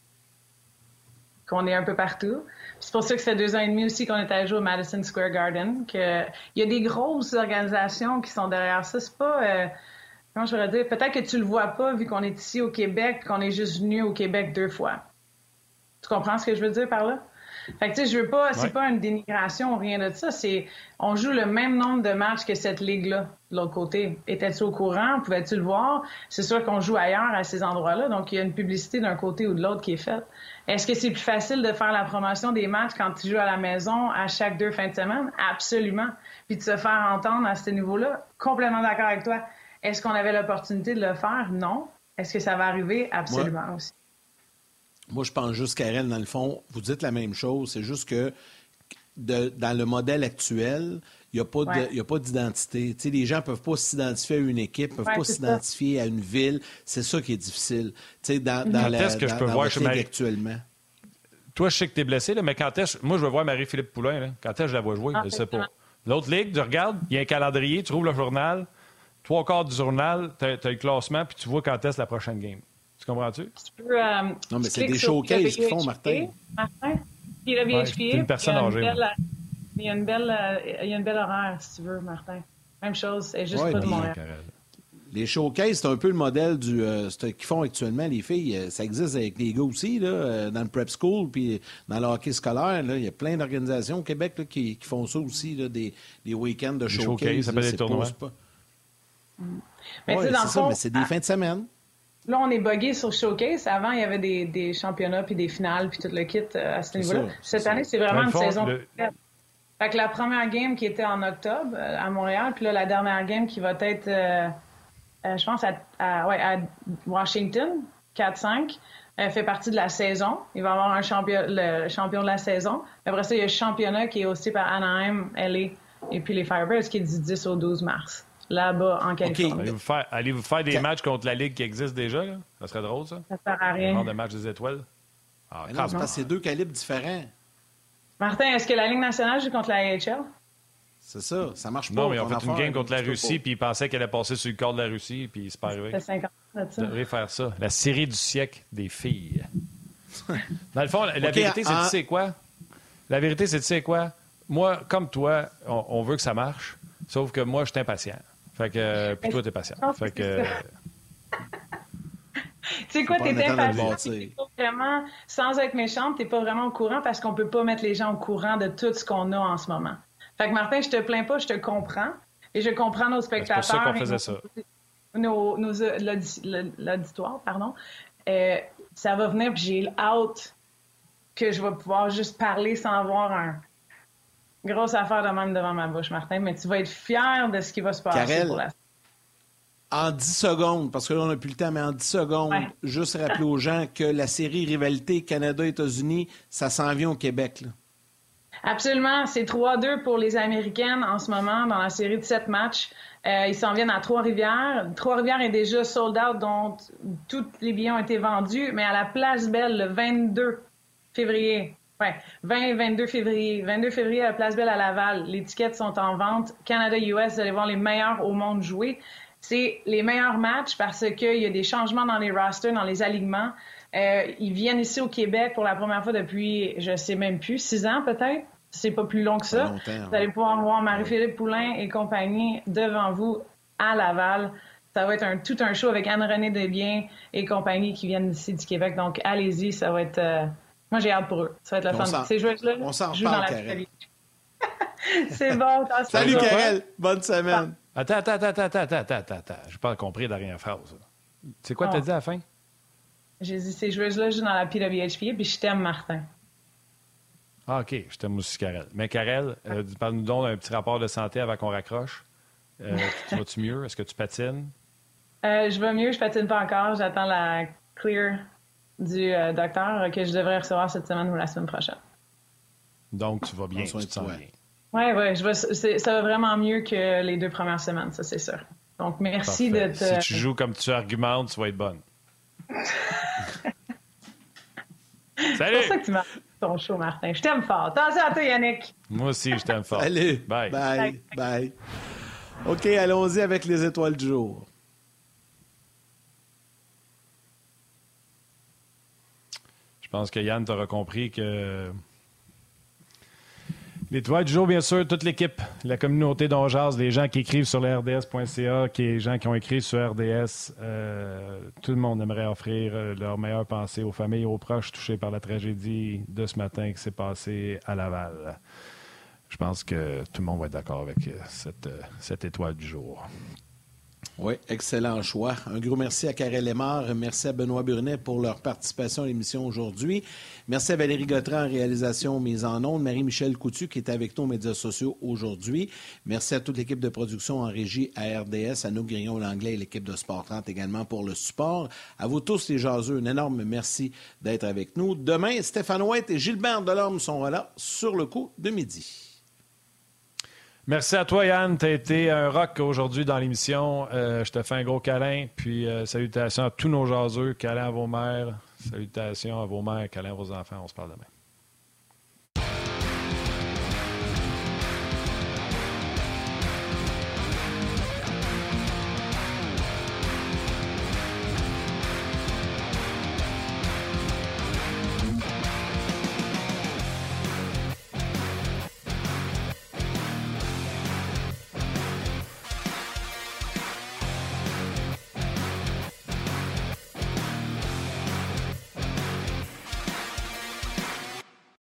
qu'on est un peu partout. C'est pour ça que ça fait deux ans et demi aussi qu'on est allé jouer au Madison Square Garden. Que... Il y a des grosses organisations qui sont derrière ça. C'est pas. Euh... Comment je voudrais dire? Peut-être que tu le vois pas vu qu'on est ici au Québec, qu'on est juste venu au Québec deux fois. Tu comprends ce que je veux dire par là? Fait que, tu sais, je veux pas, c'est pas une dénigration ou rien de ça. C'est, on joue le même nombre de matchs que cette ligue-là, de l'autre côté. Étais-tu au courant? Pouvais-tu le voir? C'est sûr qu'on joue ailleurs à ces endroits-là. Donc, il y a une publicité d'un côté ou de l'autre qui est faite. Est-ce que c'est plus facile de faire la promotion des matchs quand tu joues à la maison à chaque deux fins de semaine? Absolument. Puis de se faire entendre à ce niveau-là? Complètement d'accord avec toi. Est-ce qu'on avait l'opportunité de le faire? Non. Est-ce que ça va arriver? Absolument aussi. Moi, je pense juste, Karen, dans le fond, vous dites la même chose. C'est juste que dans le modèle actuel, il n'y a pas d'identité. les gens ne peuvent pas s'identifier à une équipe, ne peuvent pas s'identifier à une ville. C'est ça qui est difficile. dans, dans la, que je peux voir actuellement? Toi, je sais que tu es blessé, mais quand est-ce. Moi, je veux voir Marie-Philippe Poulain. Quand est-ce que je la vois jouer? je ne sais pas. L'autre ligue, tu regardes, il y a un calendrier, tu ouvres le journal, trois quarts du journal, tu as, as, le classement, puis tu vois quand est-ce la prochaine game. Tu comprends-tu? Euh, non, mais c'est des showcases qu'ils font, Martin. Martin, puis le VHPA. une personne âgée. Il y, a une belle, il y a une belle horaire, si tu veux, Martin. Même chose, c'est juste pas de Montréal. Les showcases, c'est un peu le modèle du euh, qu'ils font actuellement, les filles. Euh, ça existe avec les gars aussi, là, dans le prep school, puis dans le hockey scolaire. Là, il y a plein d'organisations au Québec là, qui, qui, font ça aussi, là, des, des week-ends de showcase. showcase ça s'appelle des tournois. Pas... Mais ouais, c'est ça, mais c'est des fins de semaine. Là, on est buggé sur Showcase. Avant, il y avait des, des championnats, puis des finales, puis tout le kit euh, à ce niveau-là. Cette année, c'est vraiment une saison Fait que la première game qui était en octobre euh, à Montréal, puis là, la dernière game qui va être, euh, je pense, à, ouais, à Washington, 4-5, fait partie de la saison. Il va y avoir un champion, le champion de la saison. Après ça, il y a le championnat qui est aussi par Anaheim, LA, et puis les Firebirds qui est du 10 au 12 mars, là-bas en Californie. Allez-vous faire, allez -vous faire des matchs contre la Ligue qui existe déjà? Là? Ça serait drôle, ça? Ça sert à rien. Genre de match des étoiles? Ah, c'est deux calibres différents. Martin, est-ce que la Ligue nationale joue contre la AHL? C'est ça, ça marche pas. Non, mais ils ont fait une game contre la Russie, puis ils pensaient qu'elle allait passer sur le corps de la Russie, puis c'est pas arrivé. C'est 50 ça. devrait faire ça. La série du siècle des filles. Dans le fond, la, vérité, c'est tu sais quoi? La vérité, c'est tu sais quoi? Moi, comme toi, on, veut que ça marche, sauf que moi, je suis impatient. Fait que, puis toi, t'es patient. Fait que... tu sais quoi, t'es impatient. Vraiment, sans être méchante, t'es pas vraiment au courant parce qu'on peut pas mettre les gens au courant de tout ce qu'on a en ce moment. Fait que Martin, je te plains pas, je te comprends. Et je comprends nos spectateurs. C'est pour ça qu'on faisait ça. Nos, l'auditoire, pardon. Euh, ça va venir, puis j'ai hâte que je vais pouvoir juste parler sans avoir un grosse affaire de même devant ma bouche, Martin. Mais tu vas être fier de ce qui va se passer pour la en 10 secondes, parce que là, on n'a plus le temps, mais en 10 secondes, juste rappeler aux gens que la série Rivalité Canada-États-Unis, ça s'en vient au Québec. Là. Absolument. C'est 3-2 pour les Américaines en ce moment dans la série de 7 matchs. Euh, ils s'en viennent à Trois-Rivières. Trois-Rivières est déjà sold out, dont tous les billets ont été vendus, mais à la Place Belle le 22 février. Ouais, 20 et 22 février. 22 février à la Place Belle à Laval. Les tickets sont en vente. Canada-US, vous allez voir les meilleurs au monde jouer. C'est les meilleurs matchs parce qu'il y a des changements dans les rosters, dans les alignements. Euh, ils viennent ici au Québec pour la première fois depuis, je sais même plus, six ans peut-être. C'est pas plus long que ça. vous allez pouvoir voir Marie-Philippe Poulain et compagnie devant vous à Laval. Ça va être un, tout un show avec Anne-Renée Desbiens et compagnie qui viennent ici du Québec. Donc, allez-y, ça va être... Euh, moi, j'ai hâte pour eux. Ça va être la fin. Ces on s'en reparle, Karel. C'est bon. Salut, Karel. Bonne semaine. Attends, attends, attends, attends, attends, attends, attends. Je n'ai pas compris la dernière phrase. C'est quoi tu as dit à la fin? J'ai dit, ces joueuses-là jouent dans la PWHP, puis je t'aime, Martin. Ah, OK. Je t'aime aussi, Karel. Mais Karel, euh, parle-nous donc d'un petit rapport de santé avant qu'on raccroche. Euh, tu vas-tu mieux? Est-ce que tu patines? Euh, je vais mieux, je patine pas encore. J'attends la clear du docteur que je devrais recevoir cette semaine ou la semaine prochaine. Donc, tu vas bien, tu te sens bien. Oui, oui, ça va vraiment mieux que les deux premières semaines, ça c'est sûr. Donc, merci de te... Si tu joues comme tu argumentes, tu vas être bonne. Salut! C'est pour ça que tu m'as ton show, Martin. Je t'aime fort. Attention à toi, Yannick. Moi aussi, je t'aime fort. Salut! Bye. Bye. Bye. OK, allons-y avec les étoiles du jour. Je pense que Yann t'aura compris que L'étoile du jour, bien sûr, toute l'équipe, la communauté d'Ongeaz, les gens qui écrivent sur RDS.ca, les gens qui ont écrit sur RDS, euh, tout le monde aimerait offrir euh, leur meilleure pensée aux familles et aux proches touchés par la tragédie de ce matin qui s'est passée à Laval. Je pense que tout le monde va être d'accord avec euh, cette étoile du jour. Oui, excellent choix. Un gros merci à Karel Lemar. Merci à Benoît Burnet pour leur participation à l'émission aujourd'hui. Merci à Valérie Gautran en réalisation mise en ondes. Marie-Michel Coutu qui est avec nous aux médias sociaux aujourd'hui. Merci à toute l'équipe de production en régie à RDS, à nous Grillon l'anglais et l'équipe de Sport 30 également pour le support. À vous tous les jaseux, un énorme merci d'être avec nous. Demain, Stéphane White et Gilbert Delorme sont là sur le coup de midi. Merci à toi, Yann. Tu as été un rock aujourd'hui dans l'émission. Euh, je te fais un gros câlin. Puis euh, salutations à tous nos jaseux. Câlin à vos mères. Salutations à vos mères. Câlin à vos enfants. On se parle demain.